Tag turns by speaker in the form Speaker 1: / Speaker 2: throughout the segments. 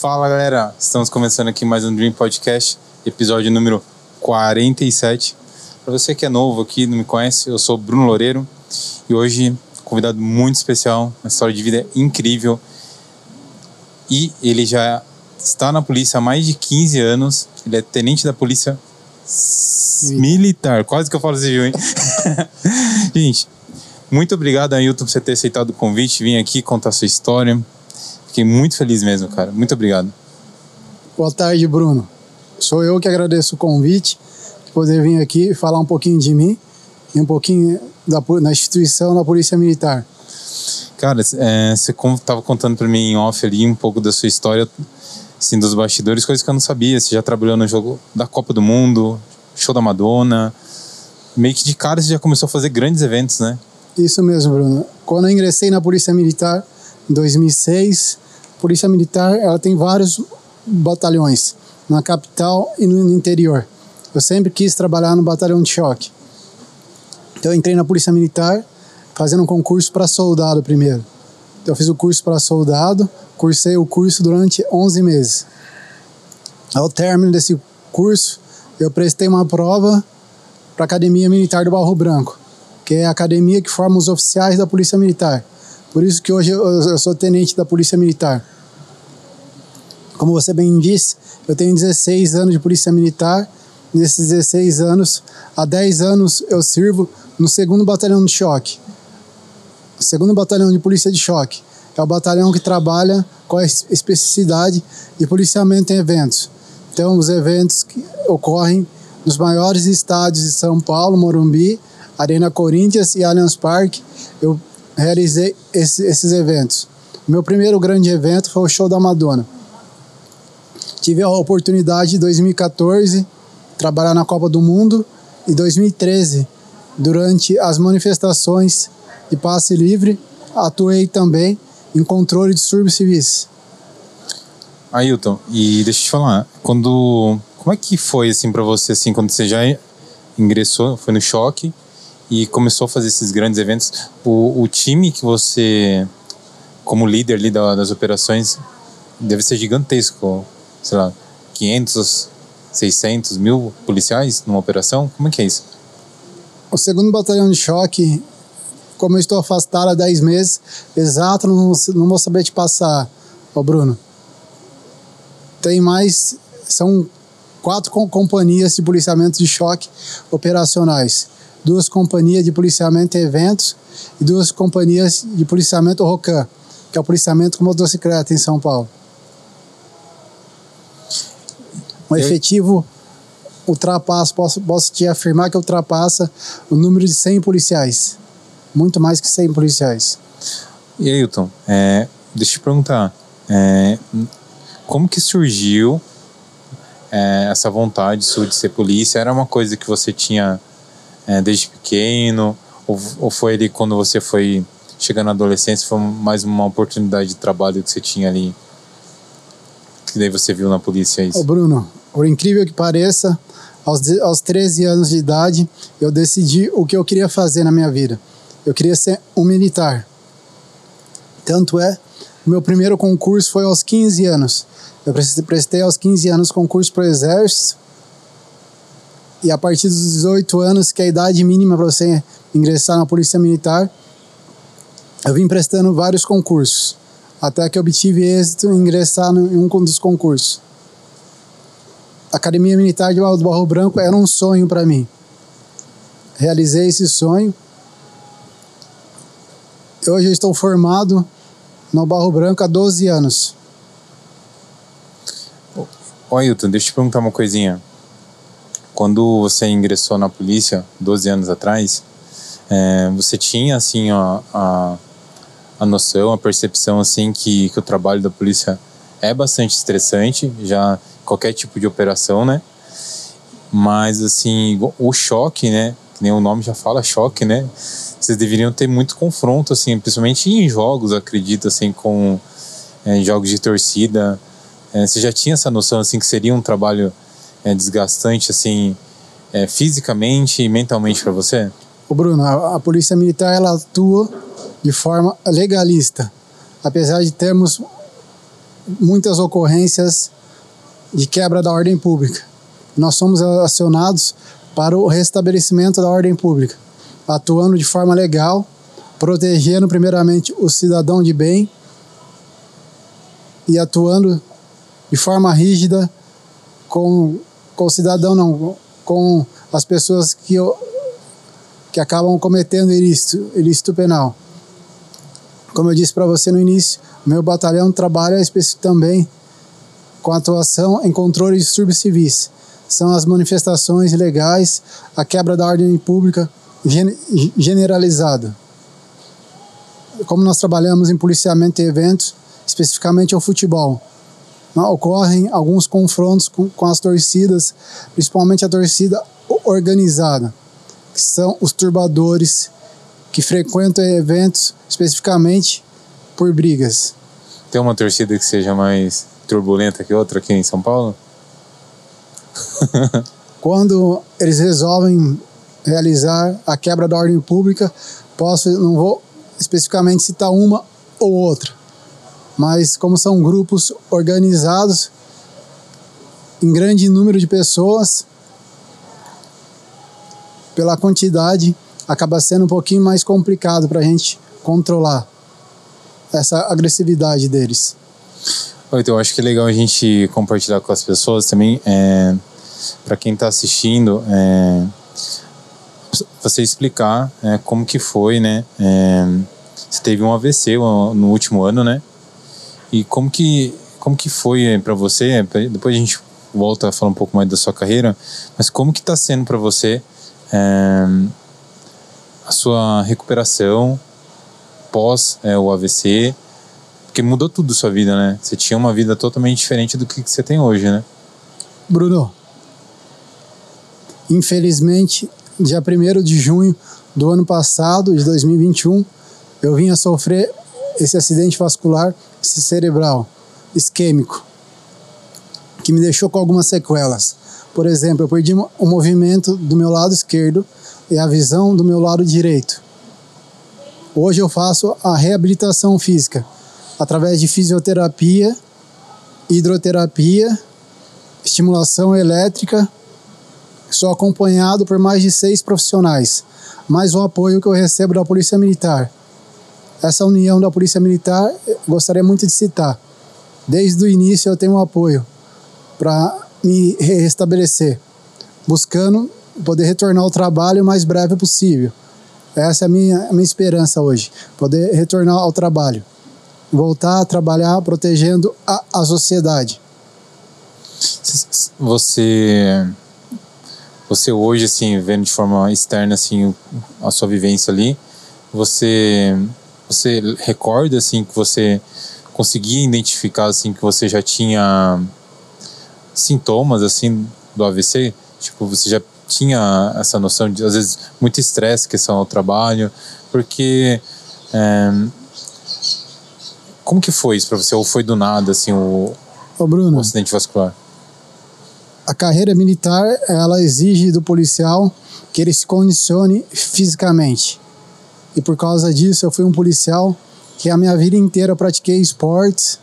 Speaker 1: Fala galera, estamos começando aqui mais um Dream Podcast, episódio número 47. Para você que é novo aqui, não me conhece, eu sou Bruno Loureiro e hoje convidado muito especial, uma história de vida incrível. E ele já está na polícia há mais de 15 anos, ele é tenente da polícia militar, quase que eu falo civil, hein? Gente, muito obrigado, Ailton, por você ter aceitado o convite, vir aqui contar sua história. Fiquei muito feliz mesmo, cara. Muito obrigado.
Speaker 2: Boa tarde, Bruno. Sou eu que agradeço o convite, de poder vir aqui falar um pouquinho de mim e um pouquinho da, da instituição da Polícia Militar.
Speaker 1: Cara, é, você estava contando para mim em off ali um pouco da sua história, assim, dos bastidores, coisas que eu não sabia. Você já trabalhou no jogo da Copa do Mundo, show da Madonna. Meio que de cara você já começou a fazer grandes eventos, né?
Speaker 2: Isso mesmo, Bruno. Quando eu ingressei na Polícia Militar, em 2006, a Polícia Militar ela tem vários batalhões na capital e no interior. Eu sempre quis trabalhar no batalhão de choque. Então eu entrei na Polícia Militar fazendo um concurso para soldado primeiro. Então eu fiz o curso para soldado, cursei o curso durante 11 meses. Ao término desse curso, eu prestei uma prova para a Academia Militar do Barro Branco, que é a academia que forma os oficiais da Polícia Militar. Por isso que hoje eu, sou tenente da Polícia Militar. Como você bem disse, eu tenho 16 anos de Polícia Militar. Nesses 16 anos, há 10 anos eu sirvo no segundo batalhão de choque. O segundo batalhão de polícia de choque é o batalhão que trabalha com a especificidade de policiamento em eventos. Então, os eventos que ocorrem nos maiores estádios de São Paulo, Morumbi, Arena Corinthians e Allianz Parque, eu realizei esse, esses eventos. Meu primeiro grande evento foi o show da Madonna. Tive a oportunidade em 2014 trabalhar na Copa do Mundo e 2013 durante as manifestações de passe livre atuei também em controle de distúrbios civis.
Speaker 1: Ailton, e deixa eu te falar, quando como é que foi assim para você assim quando você já ingressou, foi no choque e começou a fazer esses grandes eventos. O, o time que você, como líder ali das operações, deve ser gigantesco. Sei lá, 500, 600 mil policiais numa operação? Como é que é isso?
Speaker 2: O segundo batalhão de choque, como eu estou afastado há 10 meses, exato, não, não vou saber te passar, ô Bruno. Tem mais, são quatro companhias de policiamento de choque operacionais duas companhias de policiamento em eventos e duas companhias de policiamento ROCAM, que é o policiamento com motocicleta em São Paulo. Um efetivo ultrapassa, posso, posso te afirmar que ultrapassa o número de 100 policiais. Muito mais que 100 policiais.
Speaker 1: E Ailton, é, deixa eu te perguntar, é, como que surgiu é, essa vontade sua de ser polícia? Era uma coisa que você tinha é, desde pequeno? Ou, ou foi ali quando você foi chegando na adolescência, foi mais uma oportunidade de trabalho que você tinha ali? Que daí você viu na polícia isso?
Speaker 2: Ô Bruno, por incrível que pareça, aos, aos 13 anos de idade, eu decidi o que eu queria fazer na minha vida. Eu queria ser um militar. Tanto é, meu primeiro concurso foi aos 15 anos. Eu prestei aos 15 anos concurso para o Exército e a partir dos 18 anos, que é a idade mínima para você ingressar na Polícia Militar, eu vim prestando vários concursos, até que obtive êxito em ingressar em um dos concursos. A Academia Militar de Barro Branco era um sonho para mim. Realizei esse sonho. Hoje eu estou formado no Barro Branco há 12 anos.
Speaker 1: Ô Ailton, deixa eu te perguntar uma coisinha quando você ingressou na polícia 12 anos atrás, é, você tinha assim a, a, a, noção, a percepção assim que, que o trabalho da polícia é bastante estressante, já qualquer tipo de operação, né? Mas assim, o choque, né? Que nem o nome já fala, choque, né? Vocês deveriam ter muito confronto, assim, principalmente em jogos, acredito, assim, com é, jogos de torcida. É, você já tinha essa noção, assim, que seria um trabalho é, desgastante, assim, é, fisicamente e mentalmente para você?
Speaker 2: O Bruno, a, a, polícia militar ela atua de forma legalista, apesar de termos muitas ocorrências de quebra da ordem pública. Nós somos acionados para o restabelecimento da ordem pública, atuando de forma legal, protegendo primeiramente o cidadão de bem e atuando de forma rígida com, com o cidadão, não, com as pessoas que, que acabam cometendo ilícito, ilícito penal. Como eu disse para você no início, meu batalhão trabalha também com atuação em controle de distúrbios civis. São as manifestações ilegais, a quebra da ordem pública generalizada. Como nós trabalhamos em policiamento e eventos, especificamente o futebol, ocorrem alguns confrontos com, com as torcidas, principalmente a torcida organizada, que são os turbadores que frequentam eventos especificamente por brigas.
Speaker 1: Tem uma torcida que seja mais turbulenta que outra aqui em São Paulo?
Speaker 2: Quando eles resolvem realizar a quebra da ordem pública, posso, não vou especificamente citar uma ou outra, mas como são grupos organizados em grande número de pessoas, pela quantidade, acaba sendo um pouquinho mais complicado para a gente controlar essa agressividade deles.
Speaker 1: Então, eu acho que é legal a gente compartilhar com as pessoas também, é, para quem está assistindo, é, você explicar é, como que foi, né? É, você teve um AVC no último ano, né? E como que, como que foi é, para você? Depois a gente volta a falar um pouco mais da sua carreira, mas como que está sendo para você é, a sua recuperação pós é, o AVC? Porque mudou tudo sua vida, né? Você tinha uma vida totalmente diferente do que, que você tem hoje, né?
Speaker 2: Bruno, infelizmente, dia 1 de junho do ano passado, de 2021, eu vim a sofrer esse acidente vascular cerebral isquêmico, que me deixou com algumas sequelas. Por exemplo, eu perdi o movimento do meu lado esquerdo e a visão do meu lado direito. Hoje eu faço a reabilitação física através de fisioterapia, hidroterapia, estimulação elétrica. Sou acompanhado por mais de seis profissionais, mais o apoio que eu recebo da Polícia Militar. Essa união da Polícia Militar, gostaria muito de citar. Desde o início eu tenho um apoio para me restabelecer, buscando poder retornar ao trabalho o mais breve possível. Essa é a minha, a minha esperança hoje, poder retornar ao trabalho voltar a trabalhar protegendo a, a sociedade.
Speaker 1: Você você hoje assim vendo de forma externa assim a sua vivência ali, você você recorda assim que você conseguia identificar assim que você já tinha sintomas assim do AVC? Tipo, você já tinha essa noção de às vezes muito estresse que são ao trabalho, porque é, como que foi isso para você? Ou foi do nada, assim, o,
Speaker 2: Ô Bruno,
Speaker 1: o acidente vascular?
Speaker 2: A carreira militar, ela exige do policial que ele se condicione fisicamente. E por causa disso, eu fui um policial que a minha vida inteira pratiquei esportes,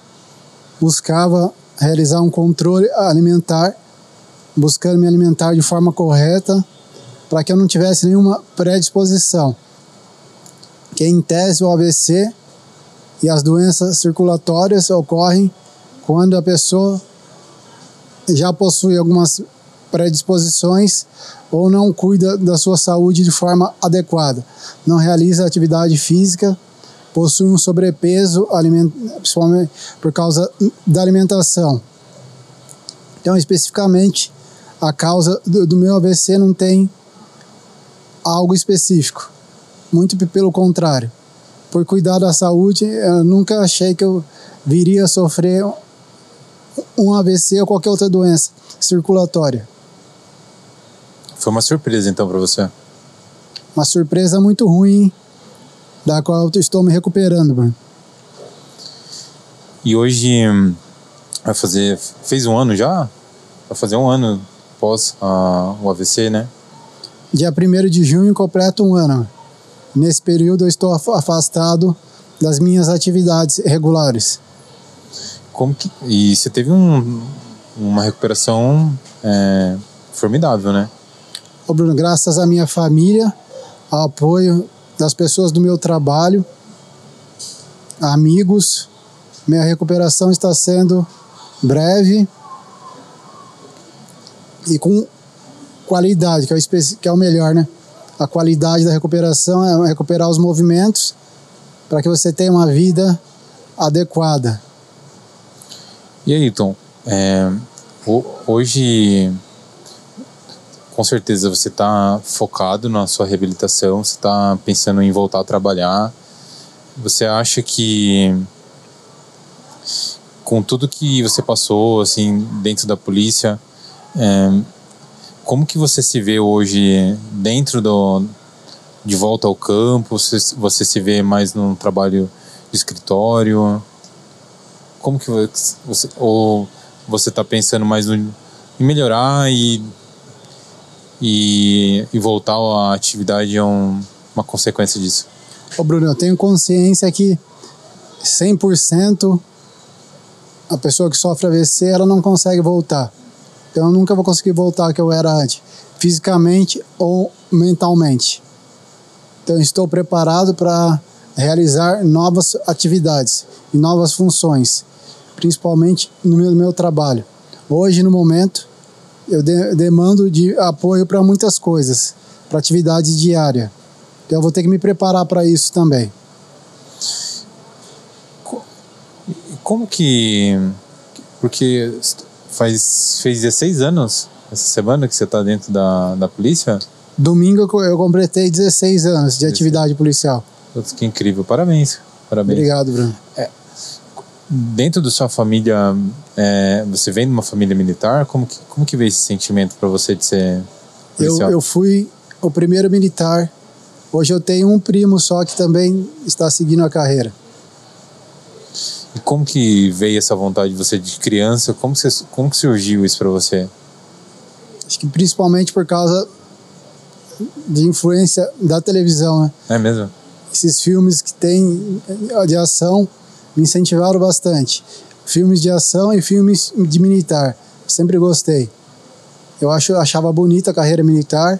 Speaker 2: buscava realizar um controle alimentar, buscando me alimentar de forma correta, para que eu não tivesse nenhuma predisposição. Que em tese o AVC e as doenças circulatórias ocorrem quando a pessoa já possui algumas predisposições ou não cuida da sua saúde de forma adequada, não realiza atividade física, possui um sobrepeso, principalmente por causa da alimentação. Então, especificamente, a causa do, meu AVC não tem algo específico, muito pelo contrário por cuidar da saúde, eu nunca achei que eu viria a sofrer um AVC ou qualquer outra doença circulatória.
Speaker 1: Foi uma surpresa então para você?
Speaker 2: Uma surpresa muito ruim, da qual eu estou me recuperando, mano.
Speaker 1: E hoje hum, vai fazer. Fez um ano já? Vai fazer um ano pós uh, o AVC, né?
Speaker 2: Dia 1 de junho completa um ano. Nesse período eu estou afastado das minhas atividades regulares.
Speaker 1: Como que, e você teve um, uma recuperação é, formidável, né?
Speaker 2: Ô Bruno, graças à minha família, ao apoio das pessoas do meu trabalho, amigos, minha recuperação está sendo breve e com qualidade, que é, o, que é o melhor, né? A qualidade da recuperação é recuperar os movimentos para que você tenha uma vida adequada.
Speaker 1: E aí, Tom, é, hoje, com certeza você está focado na sua reabilitação, você está pensando em voltar a trabalhar. Você acha que com tudo que você passou assim dentro da polícia, é, como que você se vê hoje dentro do de volta ao campo? Você, você se vê mais num trabalho de escritório? Como que você ou você está pensando mais no, em melhorar e, e, e voltar à atividade é um, uma consequência disso?
Speaker 2: Ô Bruno, eu tenho consciência que 100% a pessoa que sofre AVC ela não consegue voltar. Então eu nunca vou conseguir voltar ao que eu era antes, fisicamente ou mentalmente. Então estou preparado para realizar novas atividades e novas funções, principalmente no meu, no meu trabalho. Hoje, no momento, eu de, demando de apoio para muitas coisas, para atividades diárias. Então eu vou ter que me preparar para isso também.
Speaker 1: Como que. Porque faz, fez 16 anos essa semana que você está dentro da, da polícia?
Speaker 2: Domingo eu completei 16 anos de atividade policial.
Speaker 1: Que incrível, parabéns. parabéns.
Speaker 2: Obrigado, Bruno. É,
Speaker 1: dentro da sua família, é, você vem de uma família militar, como que, como que veio esse sentimento para você de ser
Speaker 2: policial? Eu, eu fui o primeiro militar. Hoje eu tenho um primo só que também está seguindo a carreira.
Speaker 1: E como que veio essa vontade de você de criança? Como, você, como que surgiu isso para você?
Speaker 2: Acho que principalmente por causa de influência da televisão, né?
Speaker 1: É mesmo?
Speaker 2: Esses filmes que tem de ação me incentivaram bastante. Filmes de ação e filmes de militar. Sempre gostei. Eu acho, achava bonita a carreira militar,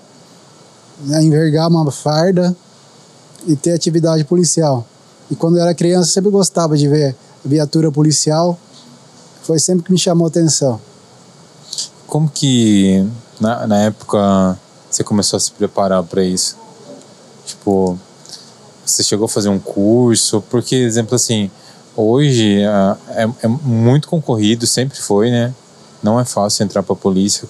Speaker 2: né, envergar uma farda e ter atividade policial. E quando eu era criança, sempre gostava de ver viatura policial. Foi sempre que me chamou atenção.
Speaker 1: Como que na, na época você começou a se preparar para isso? Tipo, você chegou a fazer um curso? Porque, exemplo assim, hoje é, é, muito concorrido, sempre foi, né? Não é fácil entrar para a polícia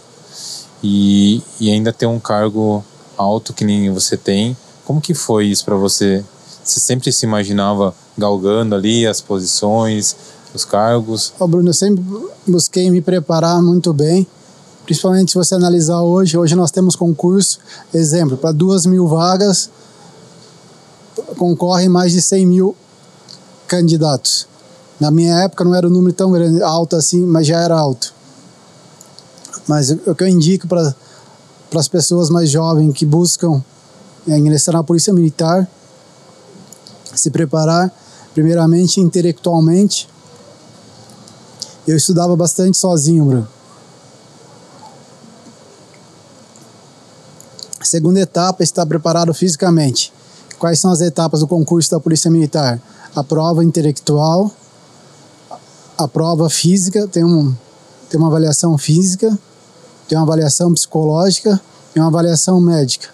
Speaker 1: e, e ainda ter um cargo alto que nem você tem. Como que foi isso para você? Você sempre se imaginava galgando ali as posições, os cargos?
Speaker 2: Oh, Bruno, eu sempre busquei me preparar muito bem, principalmente se você analisar hoje. Hoje nós temos concurso, exemplo, para duas mil vagas, concorrem mais de 100 mil candidatos. Na minha época não era um número tão grande, alto assim, mas já era alto. Mas o que eu indico para as pessoas mais jovens que buscam é, ingressar na Polícia Militar, se preparar primeiramente intelectualmente. Eu estudava bastante sozinho, Bruno. Segunda etapa, estar preparado fisicamente. Quais são as etapas do concurso da Polícia Militar? A prova intelectual, a prova física, tem, um, tem uma avaliação física, tem uma avaliação psicológica e uma avaliação médica.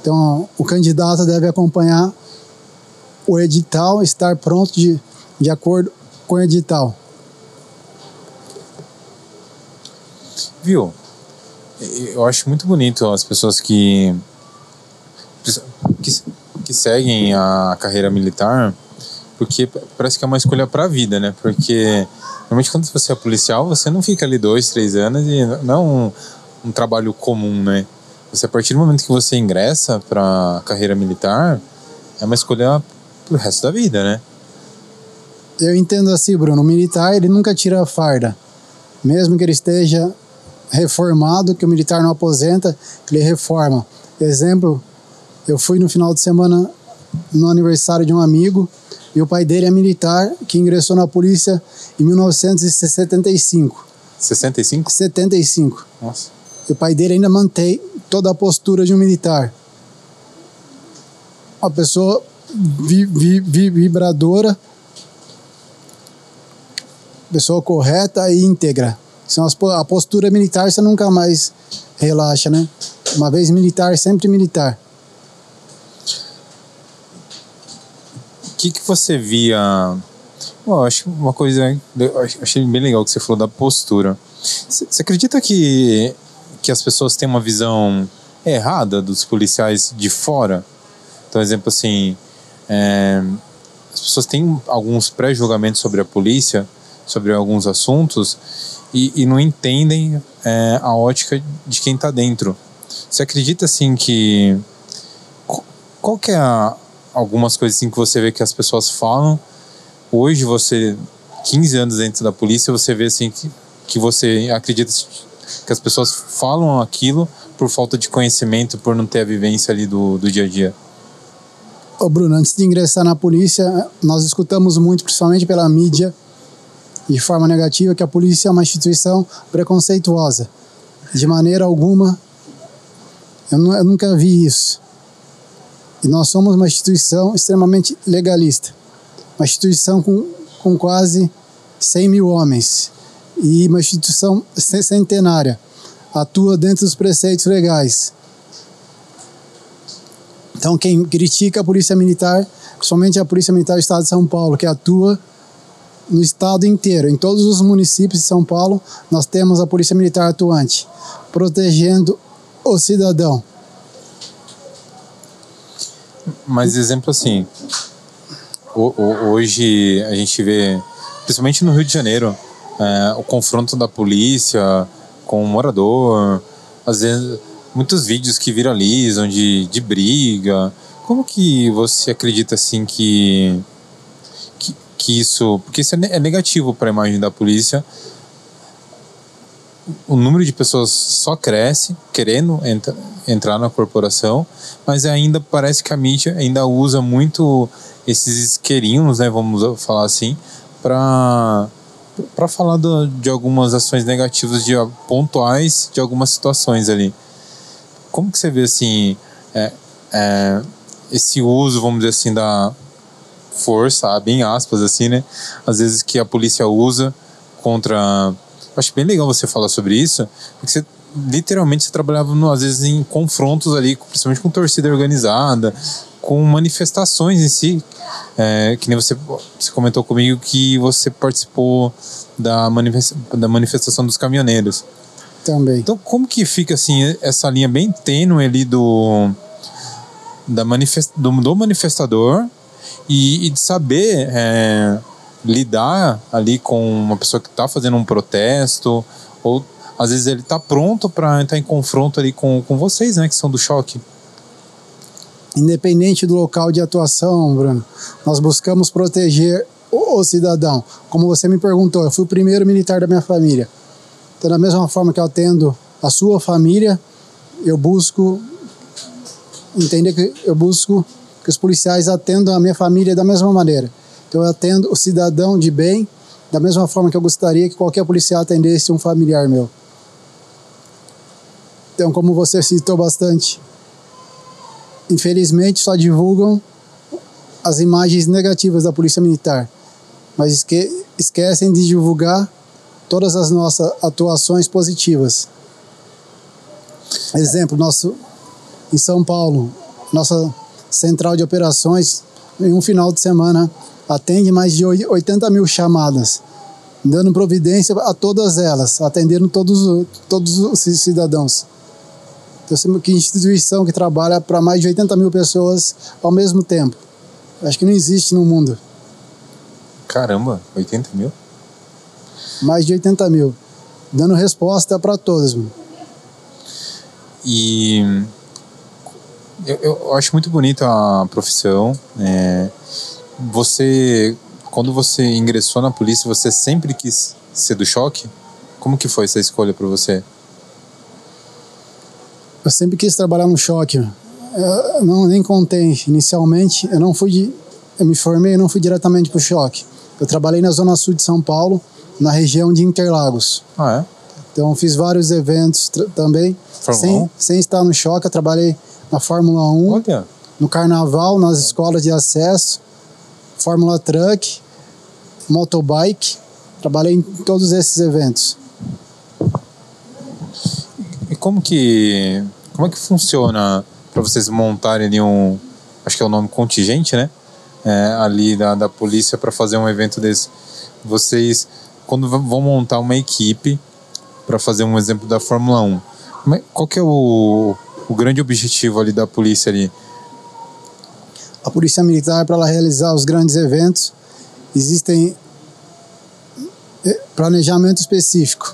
Speaker 2: Então, o candidato deve acompanhar o edital estar pronto de, de acordo com o edital.
Speaker 1: Viu? Eu acho muito bonito as pessoas que, que, que seguem a carreira militar, porque parece que é uma escolha para a vida, né? Porque normalmente quando você é policial, você não fica ali dois, três anos e não é um, um trabalho comum, né? Você, a partir do momento que você ingressa para carreira militar, é uma escolha pro resto da vida, né?
Speaker 2: Eu entendo assim, Bruno. O militar, ele nunca tira a farda. Mesmo que ele esteja reformado, que o militar não aposenta, ele reforma. Exemplo, eu fui no final de semana no aniversário de um amigo, E o pai dele é militar, que ingressou na polícia em 1975.
Speaker 1: 65?
Speaker 2: 75.
Speaker 1: Nossa.
Speaker 2: E o pai dele ainda mantém toda a postura de um militar. Uma pessoa vi, vi, vi, vibradora, pessoa correta e íntegra. A postura militar você nunca mais relaxa, né? Uma vez militar, sempre militar.
Speaker 1: Que, que você via? Bom, acho uma coisa. Achei bem legal que você falou da postura. Você acredita que, que as pessoas têm uma visão errada dos policiais de fora? Então, exemplo assim, é, as pessoas têm alguns pré-julgamentos sobre a polícia, sobre alguns assuntos, e, e não entendem é, a ótica de quem está dentro. Você acredita assim que qual que é a, algumas coisas assim que você vê que as pessoas falam hoje você 15 anos dentro da polícia você vê assim que, que você acredita que as pessoas falam aquilo por falta de conhecimento por não ter a vivência ali do, do dia a dia
Speaker 2: Ô Bruno, antes de ingressar na polícia, nós escutamos muito, principalmente pela mídia, de forma negativa, que a polícia é uma instituição preconceituosa. De maneira alguma, eu, eu nunca vi isso. E nós somos uma instituição extremamente legalista. Uma instituição com, com quase 100 mil homens. E uma instituição centenária. Atua dentro dos preceitos legais então, quem critica a Polícia Militar, somente a Polícia Militar do Estado de São Paulo, que atua no estado inteiro, em todos os municípios de São Paulo, nós temos a Polícia Militar atuante, protegendo o cidadão.
Speaker 1: Mas exemplo assim, hoje a gente vê, principalmente no Rio de Janeiro, é, o confronto da polícia com o morador, às vezes muitos vídeos que viralizam de, de briga. Como que você acredita assim que, que, que isso. Porque isso é, é negativo para a imagem da polícia. O número de pessoas só cresce querendo entra, entrar na corporação, mas ainda parece que a mídia ainda usa muito esses isqueirinhos, né, vamos falar assim, para para falar do, de algumas ações negativas de pontuais de algumas situações ali como que você vê assim é, é, esse uso, vamos dizer assim, da força, bem aspas assim, né? Às vezes que a polícia usa contra. Acho bem legal você falar sobre isso, porque você literalmente você trabalhava no, às vezes em confrontos ali, principalmente com torcida organizada, com manifestações em si. É, que nem você, você comentou comigo que você participou da, da manifestação dos caminhoneiros.
Speaker 2: Também.
Speaker 1: Então, como que fica assim essa linha bem tênue ali do, da manifest, do, do manifestador e, e de saber é, lidar ali com uma pessoa que está fazendo um protesto ou às vezes ele está pronto para entrar em confronto ali com, com vocês, né, que são do choque.
Speaker 2: Independente do local de atuação, Bruno, nós buscamos proteger o, o cidadão. Como você me perguntou, eu fui o primeiro militar da minha família. Então, da mesma forma que eu atendo a sua família, eu busco entender que eu busco que os policiais atendam a minha família da mesma maneira. Então, eu atendo o cidadão de bem da mesma forma que eu gostaria que qualquer policial atendesse um familiar meu. Então, como você citou bastante, infelizmente só divulgam as imagens negativas da Polícia Militar, mas esque esquecem de divulgar todas as nossas atuações positivas. Exemplo, nosso em São Paulo, nossa central de operações em um final de semana atende mais de 80 mil chamadas, dando providência a todas elas, atendendo todos, todos os cidadãos. Então, que instituição que trabalha para mais de 80 mil pessoas ao mesmo tempo. Acho que não existe no mundo.
Speaker 1: Caramba, 80 mil?
Speaker 2: mais de 80 mil, dando resposta para todos. Mano.
Speaker 1: E eu, eu, acho muito bonita a profissão. É, você, quando você ingressou na polícia, você sempre quis ser do choque? Como que foi essa escolha para você?
Speaker 2: Eu sempre quis trabalhar no choque. Eu não nem contei inicialmente. Eu não fui de, eu me formei e não fui diretamente para o choque. Eu trabalhei na Zona Sul de São Paulo, na região de Interlagos.
Speaker 1: Ah, é?
Speaker 2: Então fiz vários eventos também. Sem, sem estar no choque, eu trabalhei na Fórmula 1,
Speaker 1: Olha.
Speaker 2: no Carnaval, nas escolas de acesso, Fórmula Truck, Motobike. Trabalhei em todos esses eventos.
Speaker 1: E como que como é que funciona para vocês montarem ali um, acho que é o nome contingente, né? É, ali da, da polícia para fazer um evento desse. Vocês quando vão montar uma equipe para fazer um exemplo da Fórmula 1, é, qual que é o, o grande objetivo ali da polícia ali?
Speaker 2: A polícia militar para ela realizar os grandes eventos existem eh, planejamento específico.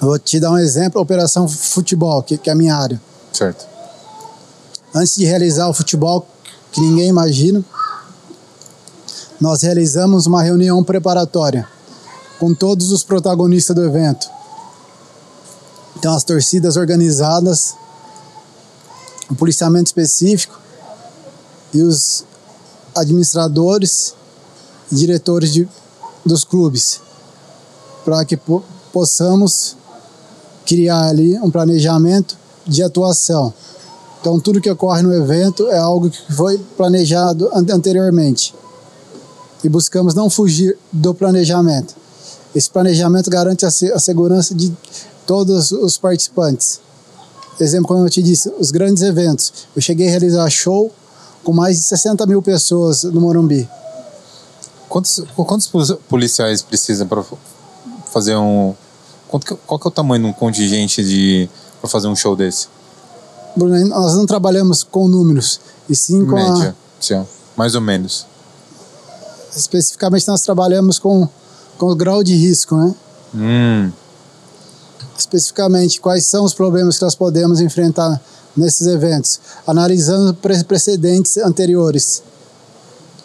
Speaker 2: Eu vou te dar um exemplo, a Operação Futebol, que, que é a minha área.
Speaker 1: Certo.
Speaker 2: Antes de realizar o futebol, que ninguém imagina, nós realizamos uma reunião preparatória com todos os protagonistas do evento. Então, as torcidas organizadas, o policiamento específico e os administradores e diretores de, dos clubes, para que po possamos criar ali um planejamento de atuação. Então, tudo que ocorre no evento é algo que foi planejado anteriormente. E buscamos não fugir do planejamento. Esse planejamento garante a, se a segurança de todos os participantes. Exemplo, como eu te disse, os grandes eventos. Eu cheguei a realizar show com mais de 60 mil pessoas no Morumbi.
Speaker 1: Quantos, quantos policiais precisam para fazer um, Quanto, qual que é o tamanho de um contingente de para fazer um show desse?
Speaker 2: Bruno, nós não trabalhamos com números, e sim com
Speaker 1: Média,
Speaker 2: a...
Speaker 1: sim, mais ou menos.
Speaker 2: Especificamente nós trabalhamos com, com o grau de risco, né?
Speaker 1: Hum.
Speaker 2: Especificamente, quais são os problemas que nós podemos enfrentar nesses eventos, analisando precedentes anteriores.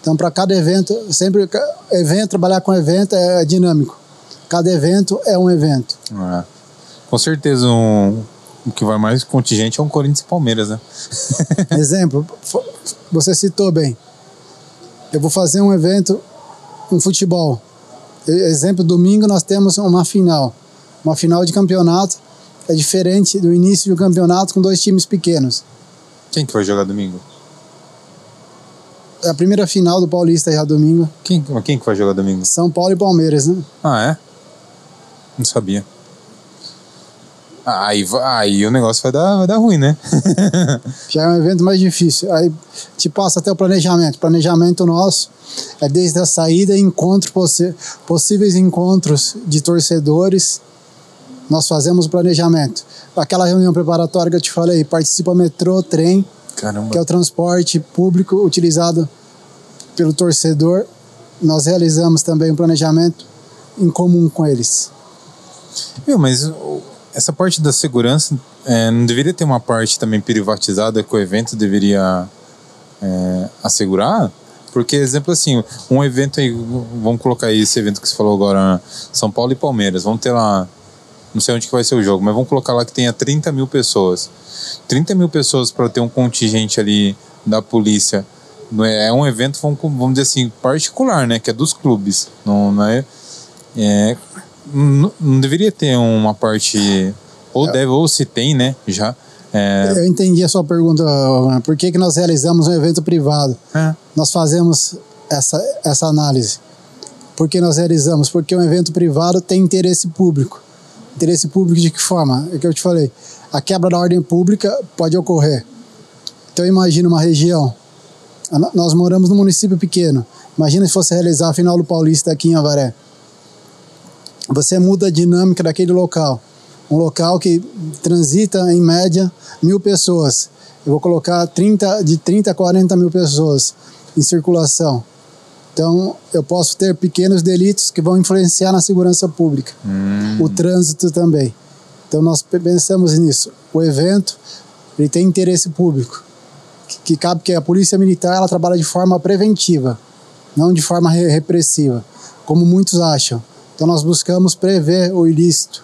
Speaker 2: Então, para cada evento, sempre evento, trabalhar com evento é dinâmico. Cada evento é um evento.
Speaker 1: É. Com certeza, um, o que vai mais contingente é um Corinthians e Palmeiras, né?
Speaker 2: Exemplo, você citou bem. Eu vou fazer um evento, um futebol. Exemplo, domingo nós temos uma final. Uma final de campeonato é diferente do início do campeonato com dois times pequenos.
Speaker 1: Quem que vai jogar domingo?
Speaker 2: É a primeira final do Paulista já domingo.
Speaker 1: Quem, quem que vai jogar domingo?
Speaker 2: São Paulo e Palmeiras, né?
Speaker 1: Ah, é? Não sabia. Aí, aí o negócio vai dar, vai dar ruim, né?
Speaker 2: Já é um evento mais difícil. Aí te passa até o planejamento. O planejamento nosso é desde a saída, encontro, possíveis encontros de torcedores. Nós fazemos o planejamento. Aquela reunião preparatória que eu te falei, participa metrô, trem,
Speaker 1: Caramba.
Speaker 2: que é o transporte público utilizado pelo torcedor. Nós realizamos também um planejamento em comum com eles.
Speaker 1: Meu, mas essa parte da segurança é, não deveria ter uma parte também privatizada que o evento deveria é, assegurar? Porque, exemplo assim, um evento aí, vamos colocar aí esse evento que você falou agora, São Paulo e Palmeiras, vamos ter lá, não sei onde que vai ser o jogo, mas vamos colocar lá que tenha 30 mil pessoas. 30 mil pessoas para ter um contingente ali da polícia. É, é um evento, vamos, dizer assim, particular, né? Que é dos clubes. Não, não é, é não, deveria ter uma parte. Ou é. deve, ou se tem, né? Já.
Speaker 2: É... Eu entendi a sua pergunta. Por que, que nós realizamos um evento privado?
Speaker 1: É.
Speaker 2: Nós fazemos essa, essa análise. Por que nós realizamos? Porque um evento privado tem interesse público. Interesse público de que forma? É que eu te falei. A quebra da ordem pública pode ocorrer. Então imagina uma região. Nós moramos num município pequeno. Imagina se fosse realizar a final do Paulista aqui em Avaré você muda a dinâmica daquele local. Um local que transita em média mil pessoas. Eu vou colocar 30, de 30 a 40 mil pessoas em circulação. Então, eu posso ter pequenos delitos que vão influenciar na segurança pública.
Speaker 1: Hum.
Speaker 2: O trânsito também. Então, nós pensamos nisso. O evento ele tem interesse público. Que, que cabe que a polícia militar ela trabalha de forma preventiva, não de forma repressiva, como muitos acham. Então nós buscamos prever o ilícito,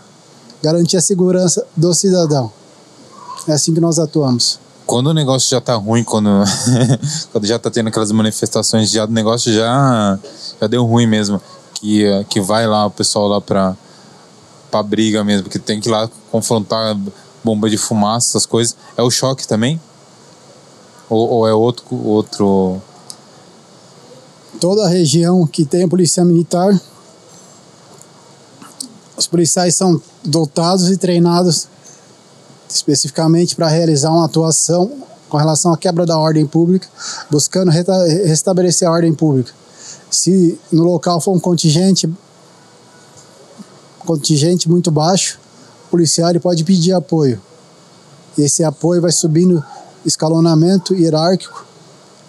Speaker 2: garantir a segurança do cidadão. É assim que nós atuamos.
Speaker 1: Quando o negócio já tá ruim, quando, quando já tá tendo aquelas manifestações, já o negócio já, já deu ruim mesmo. Que, que vai lá o pessoal lá pra, pra briga mesmo, que tem que ir lá confrontar bomba de fumaça, essas coisas. É o choque também? Ou, ou é outro, outro.
Speaker 2: Toda região que tem a polícia militar, os policiais são dotados e treinados especificamente para realizar uma atuação com relação à quebra da ordem pública, buscando restabelecer a ordem pública. Se no local for um contingente contingente muito baixo, o policial pode pedir apoio. E esse apoio vai subindo escalonamento hierárquico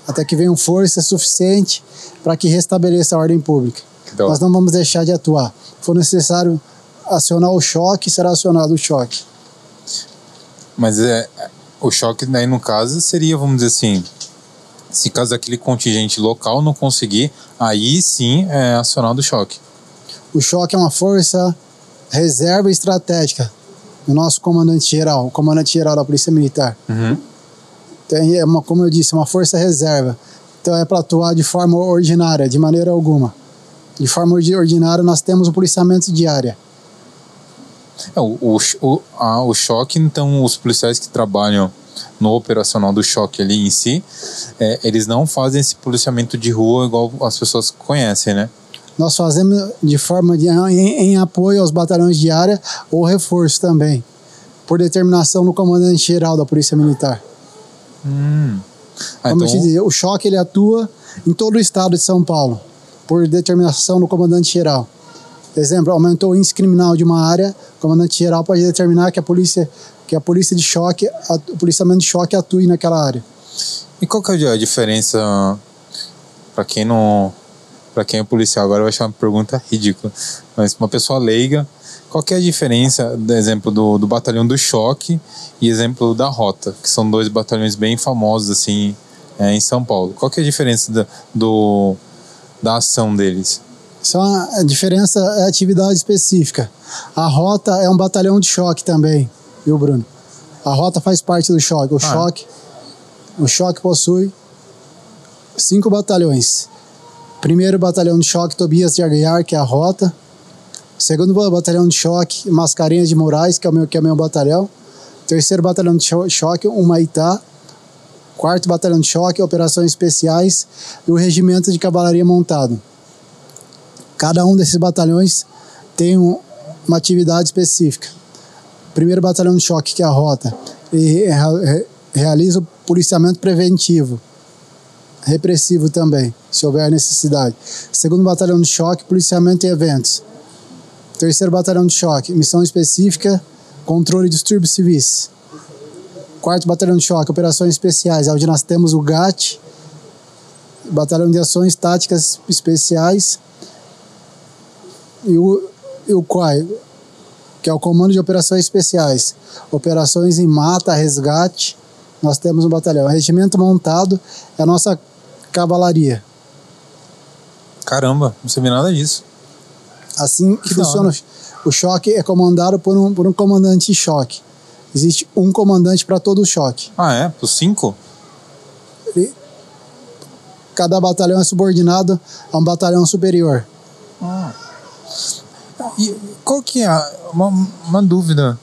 Speaker 2: até que venham força suficiente para que restabeleça a ordem pública. Então. Nós não vamos deixar de atuar. Se for necessário acionar o choque, será acionado o choque.
Speaker 1: Mas é, o choque daí no caso seria, vamos dizer assim, se caso aquele contingente local não conseguir, aí sim é acionado o choque.
Speaker 2: O choque é uma força reserva estratégica do nosso comandante-geral, o comandante-geral da Polícia Militar.
Speaker 1: Uhum.
Speaker 2: Tem, é uma, como eu disse, uma força reserva. Então é para atuar de forma ordinária, de maneira alguma. De forma ordinária, nós temos o policiamento diário.
Speaker 1: É, o, o, o, a, o choque, então, os policiais que trabalham no operacional do choque ali em si, é, eles não fazem esse policiamento de rua igual as pessoas conhecem, né?
Speaker 2: Nós fazemos de forma de, em, em apoio aos batalhões de área ou reforço também, por determinação do comandante-geral da Polícia Militar.
Speaker 1: Hum.
Speaker 2: Ah, Como então... eu te disse, o choque ele atua em todo o estado de São Paulo, por determinação do comandante-geral. Exemplo, aumentou o índice criminal de uma área, o comandante-geral pode determinar que a polícia, que a polícia de choque, a, o policiamento de choque atue naquela área.
Speaker 1: E qual que é a diferença para quem não para quem é policial agora vai achar uma pergunta ridícula, mas uma pessoa leiga, qual que é a diferença, exemplo do, do batalhão do choque e exemplo da rota, que são dois batalhões bem famosos assim é, em São Paulo? Qual que é a diferença da, do da ação deles?
Speaker 2: Só a diferença é atividade específica. A rota é um batalhão de choque também, viu, Bruno? A rota faz parte do choque. O ah. choque, o choque possui cinco batalhões. Primeiro batalhão de choque Tobias de Aguiar, que é a rota. Segundo batalhão de choque Mascarenhas de Moraes, que é o meu, que é o meu batalhão. Terceiro batalhão de choque Humaitá. Quarto batalhão de choque Operações Especiais e o regimento de cavalaria montado. Cada um desses batalhões tem um, uma atividade específica. Primeiro batalhão de choque, que é a rota, ele realiza o policiamento preventivo, repressivo também, se houver necessidade. Segundo batalhão de choque, policiamento e eventos. Terceiro batalhão de choque, missão específica, controle de distúrbios civis. Quarto batalhão de choque, operações especiais, onde nós temos o GAT, batalhão de ações táticas especiais, e o, e o COI, que é o Comando de Operações Especiais. Operações em mata, resgate, nós temos um batalhão. O regimento montado é a nossa cavalaria.
Speaker 1: Caramba, não sabia nada disso.
Speaker 2: Assim que, que funciona. O choque é comandado por um, por um comandante de choque. Existe um comandante para todo o choque.
Speaker 1: Ah, é? Por cinco?
Speaker 2: E cada batalhão é subordinado a um batalhão superior.
Speaker 1: E qual que é uma, uma dúvida?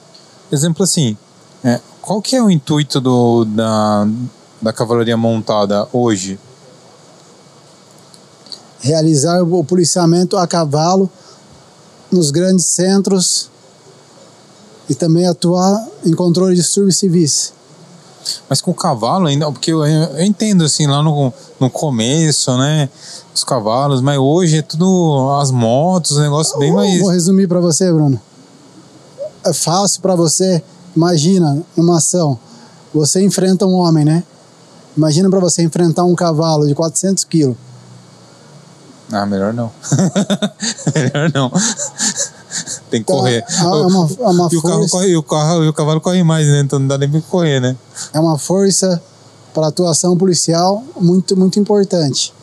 Speaker 1: Exemplo assim, é, qual que é o intuito do, da, da cavalaria montada hoje?
Speaker 2: Realizar o policiamento a cavalo nos grandes centros e também atuar em controle de distúrbios civis.
Speaker 1: Mas com o cavalo ainda, porque eu, eu entendo assim lá no, no começo, né? Os cavalos, mas hoje é tudo as motos, um negócio bem mais.
Speaker 2: Vou resumir para você, Bruno. É fácil para você. Imagina numa ação, você enfrenta um homem, né? Imagina para você enfrentar um cavalo de 400 quilos.
Speaker 1: Ah, melhor não. melhor não. Tem que então, correr.
Speaker 2: É uma, é uma
Speaker 1: e, o carro corre, e, o carro, e o cavalo corre mais, né? Então não dá nem pra correr, né?
Speaker 2: É uma força para atuação policial muito, muito importante.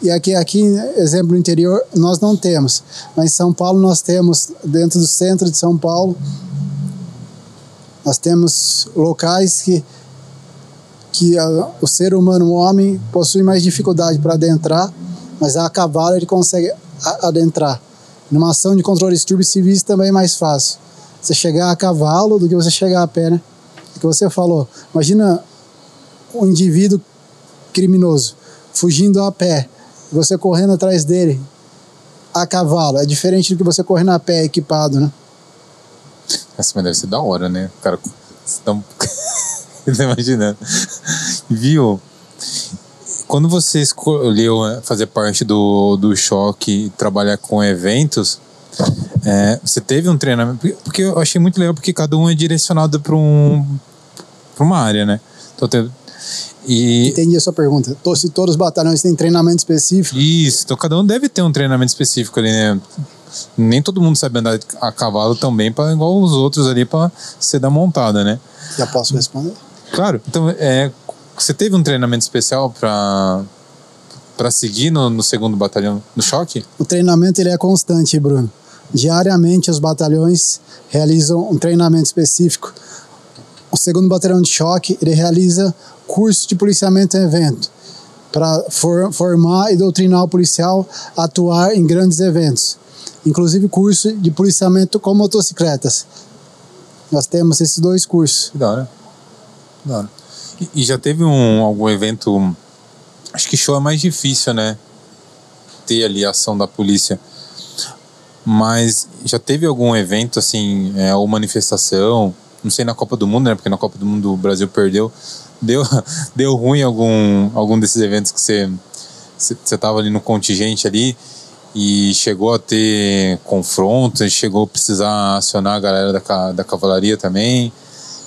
Speaker 2: E aqui, aqui, exemplo no interior, nós não temos. Mas em São Paulo nós temos, dentro do centro de São Paulo, nós temos locais que que a, o ser humano, o homem, possui mais dificuldade para adentrar, mas a cavalo ele consegue adentrar. Numa ação de controle de distúrbios civis também é mais fácil. Você chegar a cavalo do que você chegar a pé, né? O que você falou. Imagina um indivíduo criminoso fugindo a pé, você correndo atrás dele a cavalo. É diferente do que você correndo a pé equipado, né?
Speaker 1: Essa mas deve ser da hora, né? Cara, você tá... tá imaginando. Viu? Quando você escolheu é, fazer parte do, do choque e trabalhar com eventos, é, você teve um treinamento? Porque eu achei muito legal, porque cada um é direcionado para um, uma área, né? Então, teve,
Speaker 2: e... Entendi a sua pergunta. Se todos os batalhões têm treinamento específico?
Speaker 1: Isso, então cada um deve ter um treinamento específico ali, né? Nem todo mundo sabe andar a cavalo também, pra, igual os outros ali, para ser da montada, né?
Speaker 2: Já posso responder?
Speaker 1: Claro. Então, é, você teve um treinamento especial para para seguir no, no, segundo batalhão no choque?
Speaker 2: O treinamento ele é constante, Bruno. Diariamente os batalhões realizam um treinamento específico. O segundo batalhão de choque ele realiza curso de policiamento em evento para for, formar e doutrinar o policial a atuar em grandes eventos, inclusive curso de policiamento com motocicletas. Nós temos esses dois cursos.
Speaker 1: Que da hora. Da hora. E, já teve um, algum evento. Acho que show é mais difícil, né? Ter ali a ação da polícia. Mas já teve algum evento, assim, é, ou manifestação, não sei na Copa do Mundo, né? Porque na Copa do Mundo o Brasil perdeu deu, deu ruim algum, algum desses eventos que você você estava ali no contingente ali e chegou a ter confrontos, chegou a precisar acionar a galera da, da cavalaria também.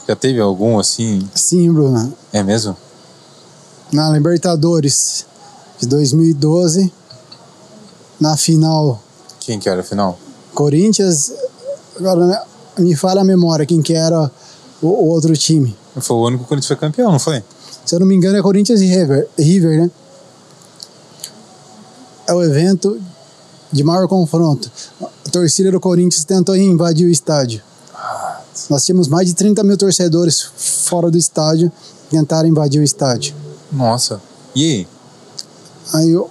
Speaker 1: Já teve algum assim?
Speaker 2: Sim, Bruno.
Speaker 1: É mesmo?
Speaker 2: Na Libertadores de 2012, na final.
Speaker 1: Quem que era a final?
Speaker 2: Corinthians. Agora me fala a memória quem que era o, o outro time.
Speaker 1: Foi o ano que o Corinthians foi campeão, não foi?
Speaker 2: Se eu não me engano, é Corinthians e River, River né? É o evento de maior confronto. A torcida do Corinthians tentou invadir o estádio. Nós tínhamos mais de 30 mil torcedores fora do estádio tentaram invadir o estádio.
Speaker 1: Nossa. E aí?
Speaker 2: Aí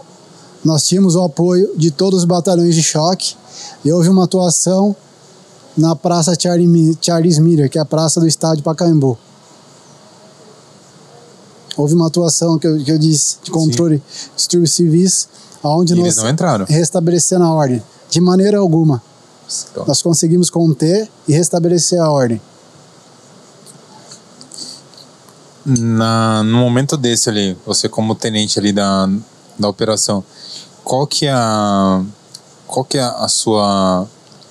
Speaker 2: nós tínhamos o apoio de todos os batalhões de choque e houve uma atuação na Praça Charles Miller, que é a praça do estádio Pacaembu. Houve uma atuação que eu, que eu disse de controle de civis, onde e nós
Speaker 1: não entraram.
Speaker 2: restabelecendo a ordem. De maneira alguma. Então. Nós conseguimos conter e restabelecer a ordem.
Speaker 1: Na, no momento desse ali, você como tenente ali da, da operação, qual que é a, qual que é a sua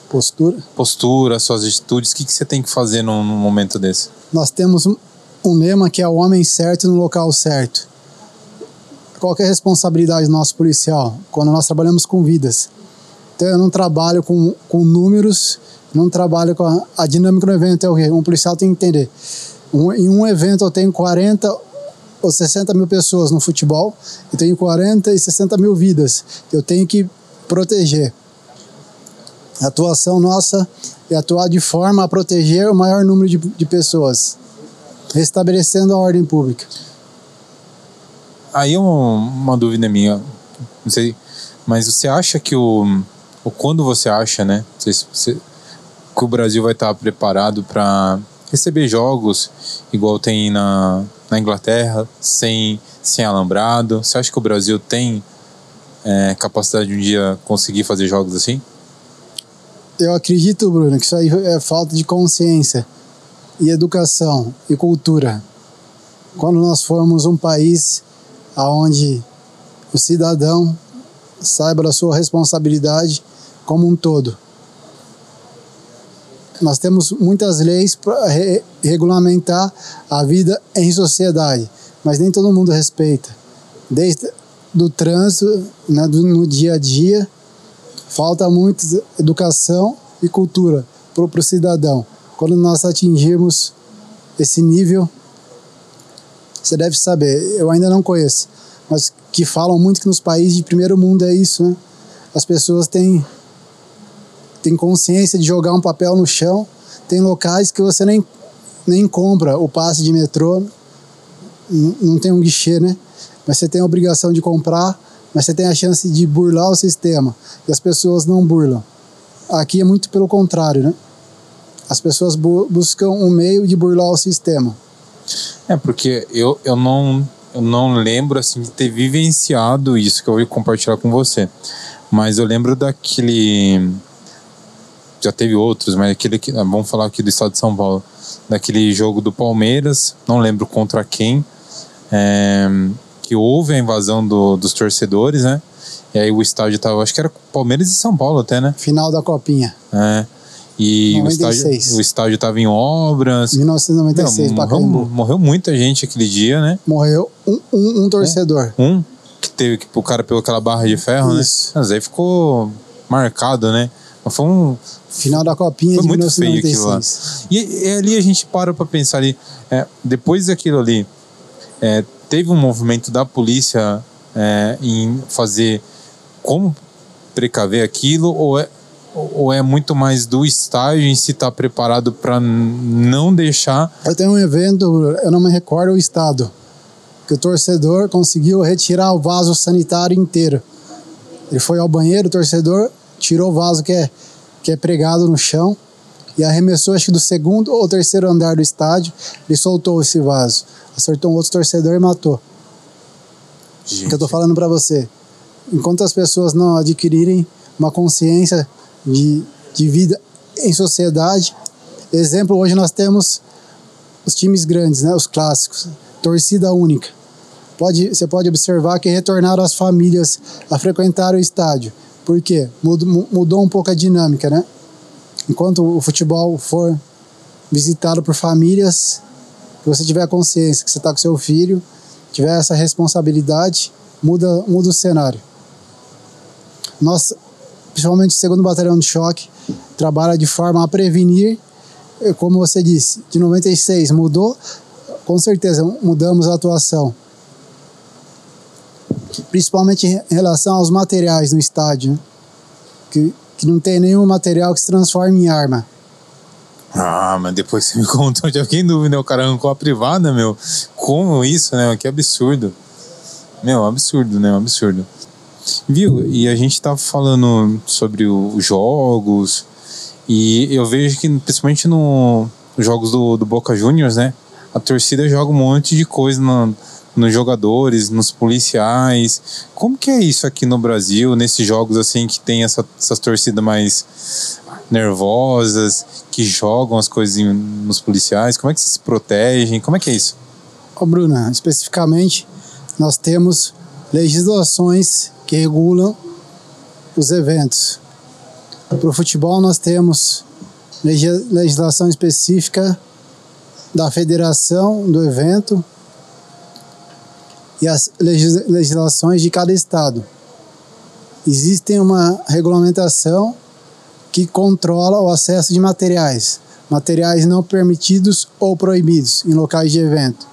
Speaker 2: postura,
Speaker 1: postura suas atitudes, o que, que você tem que fazer num, num momento desse?
Speaker 2: Nós temos um lema que é o homem certo no local certo. Qual é a responsabilidade do nosso policial quando nós trabalhamos com vidas? Então eu não trabalho com, com números, não trabalho com a, a dinâmica do evento. É o quê? Um policial tem que entender. Um, em um evento eu tenho 40 ou 60 mil pessoas no futebol, eu tenho 40 e 60 mil vidas. Eu tenho que proteger. A atuação nossa é atuar de forma a proteger o maior número de, de pessoas restabelecendo a ordem pública.
Speaker 1: Aí uma, uma dúvida minha, não sei, mas você acha que o, o quando você acha, né, você, você, que o Brasil vai estar preparado para receber jogos igual tem na, na Inglaterra, sem, sem alambrado? Você acha que o Brasil tem é, capacidade de um dia conseguir fazer jogos assim?
Speaker 2: Eu acredito, Bruno, que isso aí é falta de consciência e educação e cultura. Quando nós formos um país aonde o cidadão saiba da sua responsabilidade como um todo. Nós temos muitas leis para re regulamentar a vida em sociedade, mas nem todo mundo respeita. Desde do trânsito, né, do, no dia a dia, falta muito educação e cultura para o cidadão. Quando nós atingirmos esse nível, você deve saber, eu ainda não conheço, mas que falam muito que nos países de primeiro mundo é isso, né? As pessoas têm, têm consciência de jogar um papel no chão, tem locais que você nem, nem compra o passe de metrô, não tem um guichê, né? Mas você tem a obrigação de comprar, mas você tem a chance de burlar o sistema. E as pessoas não burlam. Aqui é muito pelo contrário, né? As pessoas bu buscam um meio de burlar o sistema.
Speaker 1: É, porque eu, eu, não, eu não lembro assim de ter vivenciado isso que eu vou compartilhar com você. Mas eu lembro daquele. Já teve outros, mas aquele que. ah, Vamos falar aqui do estado de São Paulo. Daquele jogo do Palmeiras, não lembro contra quem. é, que houve a invasão do- dos torcedores, né? E aí o estádio tava. Acho que era Palmeiras e São Paulo até, né?
Speaker 2: Final da Copinha,
Speaker 1: É. E o estádio,
Speaker 2: 96.
Speaker 1: o estádio tava em obras.
Speaker 2: 1996,
Speaker 1: Meu, morreu,
Speaker 2: Pacaembu.
Speaker 1: morreu muita gente aquele dia, né?
Speaker 2: Morreu um, um, um torcedor.
Speaker 1: Um que teve que o cara pegou aquela barra de ferro,
Speaker 2: Isso.
Speaker 1: né? Mas aí ficou marcado, né? Foi um.
Speaker 2: Final da Copinha
Speaker 1: Foi
Speaker 2: de
Speaker 1: muito feio aquilo lá.
Speaker 2: 1996.
Speaker 1: E, e ali a gente para pra pensar ali. é, depois daquilo ali, é, teve um movimento da polícia é, em fazer como precaver aquilo, ou é, ou é muito mais do estágio em se estar preparado para não deixar.
Speaker 2: Eu tenho um evento, eu não me recordo o estado, que o torcedor conseguiu retirar o vaso sanitário inteiro. Ele foi ao banheiro, o torcedor tirou o vaso que é, que é pregado no chão e arremessou, acho que do segundo ou terceiro andar do estádio, ele soltou esse vaso. Acertou um outro torcedor e matou. O que eu tô falando para você. Enquanto as pessoas não adquirirem uma consciência de, de vida em sociedade, exemplo, hoje nós temos os times grandes, né, os clássicos, torcida única. Pode, você pode observar que retornaram as famílias a frequentar o estádio. Por quê? Mudou, mu- mudou um pouco a dinâmica, né? Enquanto o futebol for visitado por famílias, que você tiver consciência que você está com seu filho, tiver essa responsabilidade, muda, muda o cenário. Nós, principalmente o segundo batalhão de choque, trabalha de forma a prevenir, como você disse, de 96 mudou, com certeza mudamos a atuação. Principalmente em relação aos materiais no estádio, né? que, que não tem nenhum material que se transforme em arma.
Speaker 1: Ah, mas depois você me contou, já fiquei em dúvida, né? O cara arrancou a privada, meu. Como isso, né? Que absurdo. Meu, absurdo, né? Absurdo. Viu? E a gente tava falando sobre os jogos, e eu vejo que, principalmente no, nos jogos do, do Boca Juniors, né? A torcida joga um monte de coisa no- nos jogadores, nos policiais. Como que é isso aqui no Brasil, nesses jogos assim que tem essa, essas torcidas mais nervosas, que jogam as coisas em- nos policiais? Como é que se protegem? Como é que é isso?
Speaker 2: Ô Bruna, especificamente, nós temos legislações que regulam os eventos. Para o futebol, nós temos legi- legislação específica da federação do evento e as legis- legislações de cada estado. Existem uma regulamentação que controla o acesso de materiais, materiais não permitidos ou proibidos em locais de evento.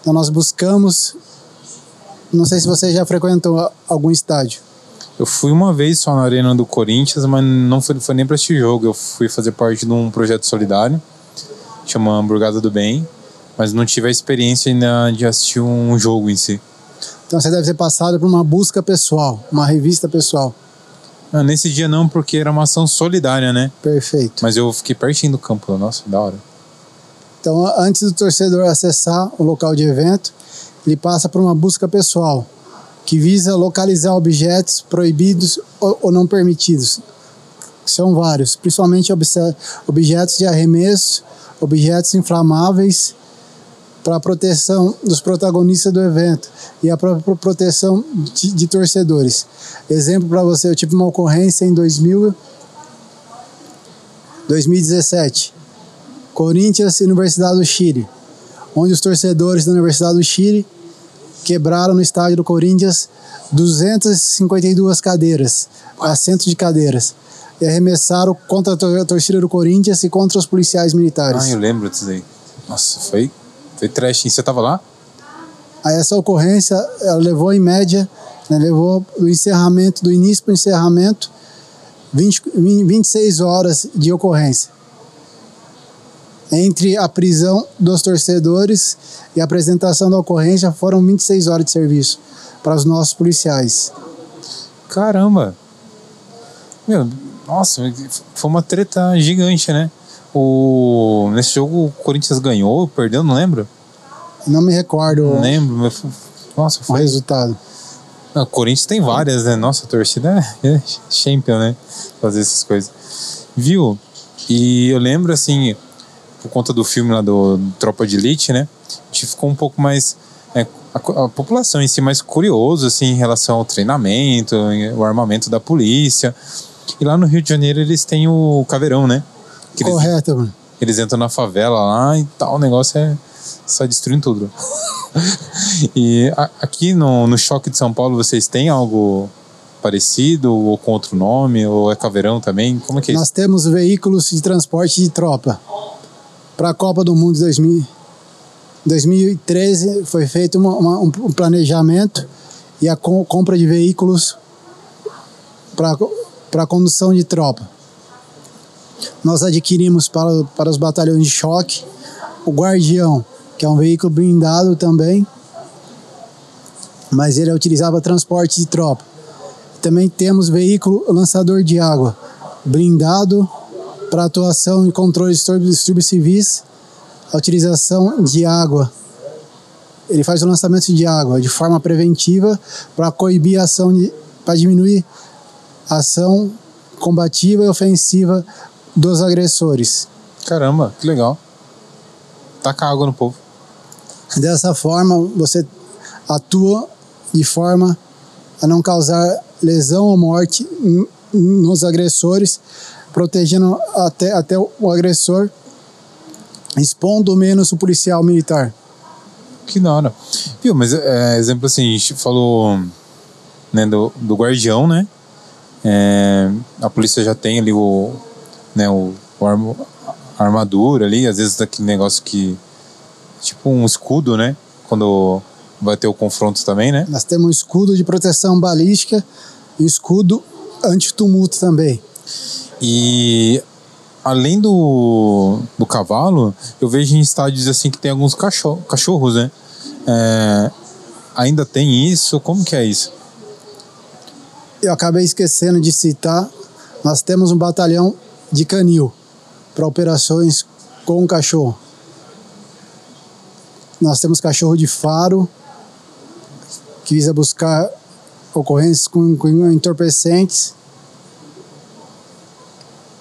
Speaker 2: Então nós buscamos, não sei se você já frequentou algum estádio.
Speaker 1: Eu fui uma vez só na arena do Corinthians, mas não foi, foi nem para este jogo. Eu fui fazer parte de um projeto solidário, chama Hamburgada do Bem, mas não tive a experiência ainda de assistir um jogo em si.
Speaker 2: Então você deve ter passado por uma busca pessoal, uma revista pessoal.
Speaker 1: Ah, nesse dia não, porque era uma ação solidária, né?
Speaker 2: Perfeito.
Speaker 1: Mas eu fiquei pertinho do campo. Nossa, da hora.
Speaker 2: Então, antes do torcedor acessar o local de evento, ele passa por uma busca pessoal, que visa localizar objetos proibidos ou, não permitidos. São vários, principalmente objetos de arremesso, objetos inflamáveis, para a proteção dos protagonistas do evento e a própria proteção de, de torcedores. Exemplo para você, eu tive uma ocorrência em 2000, 2017. Corinthians e Universidade do Chile, onde os torcedores da Universidade do Chile quebraram no estádio do Corinthians 252 cadeiras, assentos de cadeiras, e arremessaram contra a tor- a torcida do Corinthians e contra os policiais militares.
Speaker 1: Ah, eu lembro disso aí. Nossa, foi, foi trash. Você tava lá?
Speaker 2: Aí essa ocorrência ela levou em média, né, levou do encerramento, do início para o encerramento, 20, 20 26 horas de ocorrência. Entre a prisão dos torcedores e a apresentação da ocorrência foram 26 horas de serviço para os nossos policiais.
Speaker 1: Caramba! Meu, nossa, foi uma treta gigante, né? O, nesse jogo o Corinthians ganhou, perdeu, não lembro?
Speaker 2: Não me recordo.
Speaker 1: Não lembro, mas nossa,
Speaker 2: foi. O resultado.
Speaker 1: O Corinthians tem várias, né? Nossa, a torcida é, é champion, né? Fazer essas coisas. Viu? E eu lembro, assim, por conta do filme lá do, do Tropa de Elite, né? A gente ficou um pouco mais. É, a, a, população em si mais curioso, assim, em relação ao treinamento, o armamento da polícia. E lá no Rio de Janeiro eles têm o caveirão, né?
Speaker 2: Que Correto,
Speaker 1: eles,
Speaker 2: mano.
Speaker 1: Eles entram na favela lá e tal, o negócio é. Sai destruindo tudo. e a, aqui no, no Choque de São Paulo vocês têm algo parecido ou com outro nome? Ou é caveirão também? Como é que é
Speaker 2: Nós temos veículos de transporte de tropa. Para a Copa do Mundo de 2000, 2013 foi feito uma, uma, um planejamento e a compra de veículos para condução de tropa. Nós adquirimos para, para os batalhões de choque o Guardião, que é um veículo blindado também, mas ele utilizado para transporte de tropa. Também temos veículo lançador de água, blindado para atuação e controle de distúrbios civis, a utilização de água. Ele faz o lançamento de água de forma preventiva para coibir a ação, para diminuir a ação combativa e ofensiva dos agressores.
Speaker 1: Caramba, que legal. Taca água no povo.
Speaker 2: Dessa forma, você atua de forma a não causar lesão ou morte nos agressores, protegendo até, até o agressor, expondo menos o policial militar.
Speaker 1: Que da hora. Viu, mas é, exemplo assim, a gente falou né, do, do guardião, né? É, a polícia já tem ali o, né, o, o armo, a armadura ali, às vezes aquele negócio que. Tipo um escudo, né? Quando vai ter o confronto também, né?
Speaker 2: Nós temos um escudo de proteção balística e escudo anti-tumulto também.
Speaker 1: E além do, do cavalo, eu vejo em estádios assim que tem alguns cachorro, cachorros, né? É, ainda tem isso? Como que é isso?
Speaker 2: Eu acabei esquecendo de citar, nós temos um batalhão de canil para operações com cachorro. Nós temos cachorro de faro, que visa buscar ocorrências com, com entorpecentes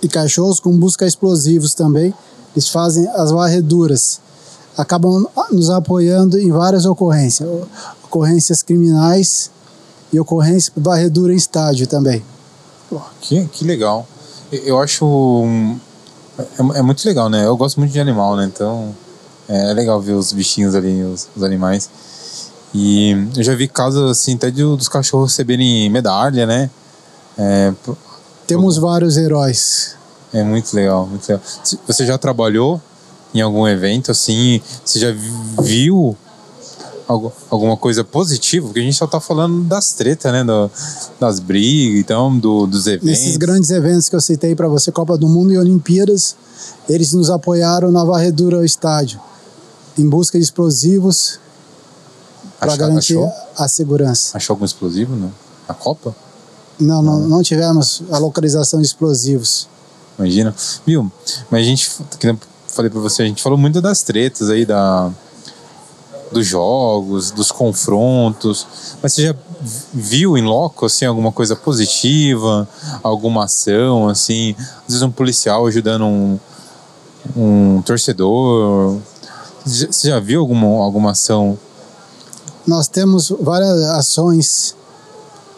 Speaker 2: e cachorros com busca explosivos também. Eles fazem as varreduras, acabam nos apoiando em várias ocorrências, ocorrências criminais e ocorrências varredura em estádio também.
Speaker 1: Que, que legal. Eu acho. É, é, muito legal, né? Eu gosto muito de animal, né? Então é, é legal ver os bichinhos ali, os, os animais. E eu já vi casos assim, até de, dos cachorros receberem medalha, né? É,
Speaker 2: Temos vários heróis.
Speaker 1: É muito legal, muito legal. Você já trabalhou em algum evento assim? Você já viu alguma coisa positiva? Porque a gente só tá falando das tretas, né? Do, das brigas, então, do, dos eventos.
Speaker 2: Nesses grandes eventos que eu citei para você, Copa do Mundo e Olimpíadas, eles nos apoiaram na varredura ao estádio, em busca de explosivos para garantir achou? a segurança.
Speaker 1: Achou algum explosivo não? na Copa?
Speaker 2: Não, não, não tivemos a localização de explosivos.
Speaker 1: Imagina. Viu? Mas a gente, que falei para você, a gente falou muito das tretas aí, da, dos jogos, dos confrontos. Mas você já viu em loco, assim, alguma coisa positiva, alguma ação, assim? Às vezes um policial ajudando um, um torcedor. Você já viu alguma, alguma ação
Speaker 2: nós temos várias ações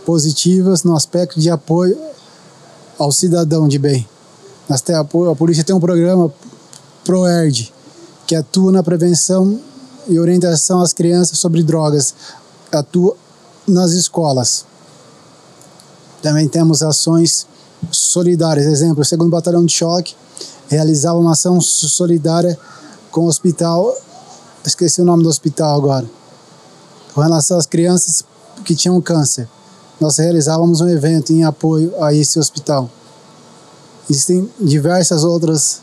Speaker 2: positivas no aspecto de apoio ao cidadão de bem. Nós tem, a, polícia tem um programa ProERD, que atua na prevenção e orientação às crianças sobre drogas, atua nas escolas. Também temos ações solidárias, exemplo, o segundo batalhão de choque realizava uma ação solidária com o hospital, esqueci o nome do hospital agora, com relação às crianças que tinham câncer. Nós realizávamos um evento em apoio a esse hospital. Existem diversas outras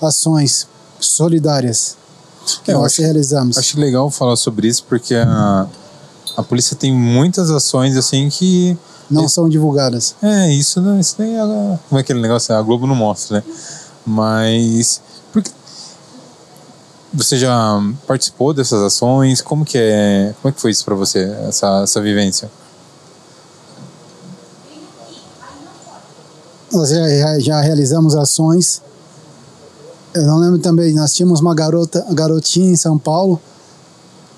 Speaker 2: ações solidárias
Speaker 1: É, eu
Speaker 2: nós
Speaker 1: acho-
Speaker 2: realizamos.
Speaker 1: Acho legal falar sobre isso porque a, a polícia tem muitas ações assim que.
Speaker 2: não são divulgadas.
Speaker 1: É, isso, não- isso daí é. Como é aquele negócio? A Globo não mostra, né? Mas. Porque, você já participou dessas ações? Como que é. Como é que foi isso pra você, essa, essa vivência?
Speaker 2: Nós já, já realizamos ações. Eu não lembro também, nós tínhamos uma garota, garotinha em São Paulo,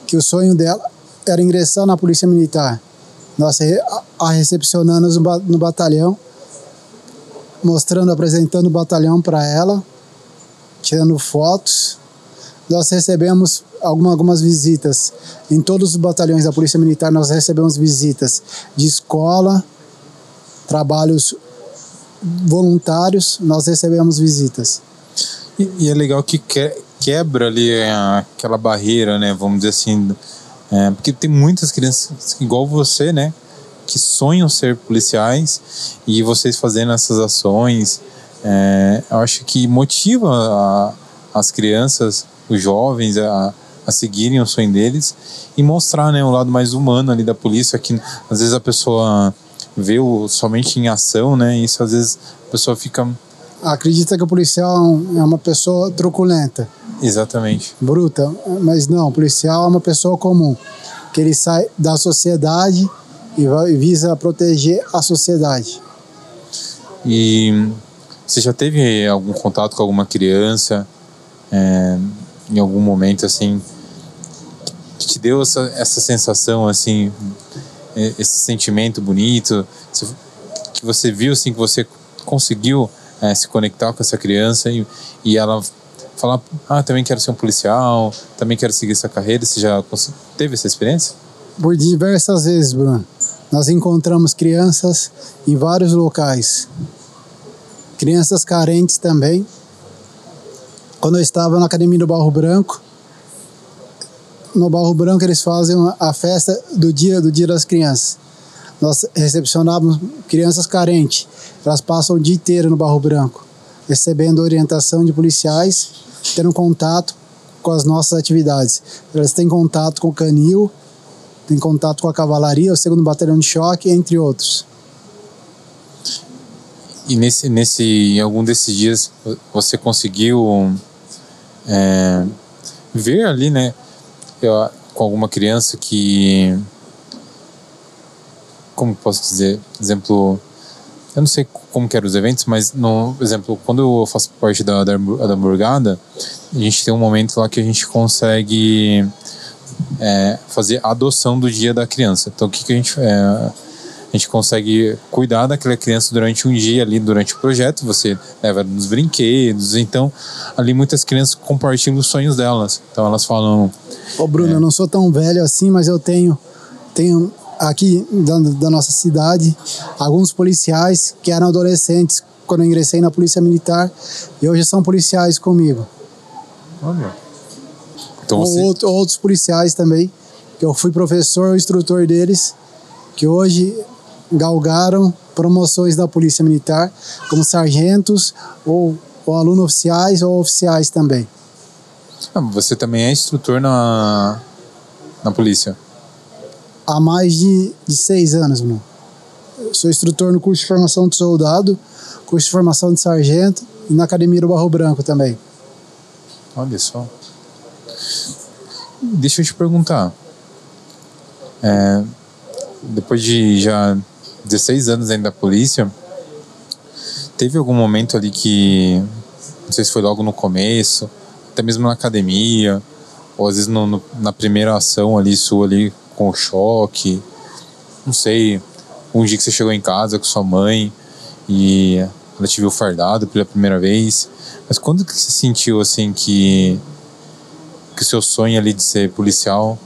Speaker 2: que o sonho dela era ingressar na Polícia Militar. Nós a- recepcionamos no batalhão, mostrando, apresentando o batalhão para ela, tirando fotos. Nós recebemos alguma, algumas visitas. Em todos os batalhões da Polícia Militar, nós recebemos visitas de escola, trabalhos voluntários, nós recebemos visitas.
Speaker 1: E, e é legal que que- quebra ali a- aquela barreira, né? Vamos dizer assim. é, porque tem muitas crianças igual você, né? Que sonham ser policiais e vocês fazendo essas ações, é, eu acho que motiva a- as crianças, os jovens a, a seguirem o sonho deles e mostrar, né, o lado mais humano ali da polícia, que às vezes a pessoa vê o, somente em ação, né? E isso às vezes a pessoa fica
Speaker 2: Acredita que o policial é uma pessoa truculenta,
Speaker 1: exatamente
Speaker 2: bruta, mas não, o policial é uma pessoa comum, que ele sai da sociedade e vai- visa proteger a sociedade.
Speaker 1: E você já teve algum contato com alguma criança é, em algum momento assim que te deu essa, essa sensação assim, é, esse sentimento bonito, que você viu assim que você conseguiu é, se conectar com essa criança e, e ela falar, ah, também quero ser um policial, também quero seguir essa carreira. Você já teve essa experiência?
Speaker 2: Por diversas vezes, Bruno, nós encontramos crianças em vários locais. Crianças carentes também. Quando eu estava na Academia do Barro Branco, no Barro Branco eles fazem a festa do dia do Dia das Crianças. Nós recepcionávamos crianças carentes. Elas passam o dia inteiro no Barro Branco, recebendo orientação de policiais, tendo contato com as nossas atividades. Elas têm contato com o canil, tem contato com a cavalaria, o segundo batalhão de choque, entre outros.
Speaker 1: E nesse, nesse, em algum desses dias você conseguiu é, ver ali, né, com alguma criança que, como posso dizer, exemplo, eu não sei como que eram os eventos, mas no exemplo, quando eu faço parte da da, da hamburgada, a gente tem um momento lá que a gente consegue é, fazer a adoção do dia da criança. Então o que que a gente é, a gente consegue cuidar daquela criança durante um dia ali, durante o projeto, você leva nos brinquedos, então ali muitas crianças compartilham os sonhos delas. Então elas falam,
Speaker 2: Ô Bruno, eu não sou tão velho assim, mas eu tenho, tenho aqui da, da nossa cidade alguns policiais que eram adolescentes quando eu ingressei na Polícia Militar e hoje são policiais comigo.
Speaker 1: olha. Então
Speaker 2: Ou
Speaker 1: você,
Speaker 2: outro- outros policiais também, que eu fui professor ou instrutor deles, que hoje galgaram promoções da Polícia Militar como sargentos ou, ou alunos oficiais ou oficiais também.
Speaker 1: Ah, você também é instrutor na, na polícia.
Speaker 2: Há mais de, de seis anos, mano. Sou instrutor no curso de formação de soldado, curso de formação de sargento e na Academia do Barro Branco também.
Speaker 1: Olha só. Deixa eu te perguntar. É, depois de já 16 anos ainda da polícia, teve algum momento ali que, não sei se foi logo no começo, até mesmo na academia, ou às vezes no- no- na primeira ação ali sua ali com choque, não sei, um dia que você chegou em casa com sua mãe e ela te viu fardado pela primeira vez, mas quando que você sentiu assim que que o seu sonho ali de ser policial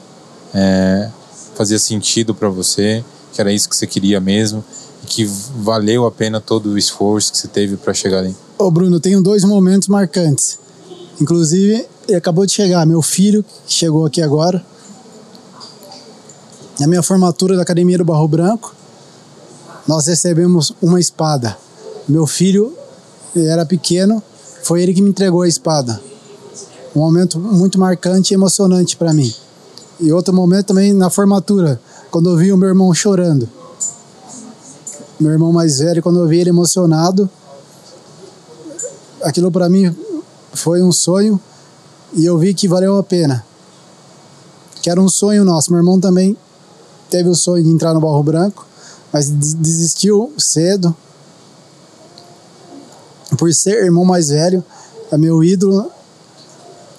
Speaker 1: é, fazia sentido para você, que era isso que você queria mesmo, e que valeu a pena todo o esforço que você teve para chegar ali?
Speaker 2: Ô Bruno, tenho dois momentos marcantes. Inclusive, acabou de chegar, meu filho, que chegou aqui agora. Na minha formatura da Academia do Barro Branco, nós recebemos uma espada. Meu filho era pequeno, foi ele que me entregou a espada. um momento muito marcante e emocionante para mim. E outro momento também na formatura, quando eu vi o meu irmão chorando. Meu irmão mais velho, quando eu vi ele emocionado, aquilo para mim foi um sonho e eu vi que valeu a pena. Que era um sonho nosso. Meu irmão também teve o sonho de entrar no Barro Branco, mas desistiu cedo. Por ser irmão mais velho, é meu ídolo.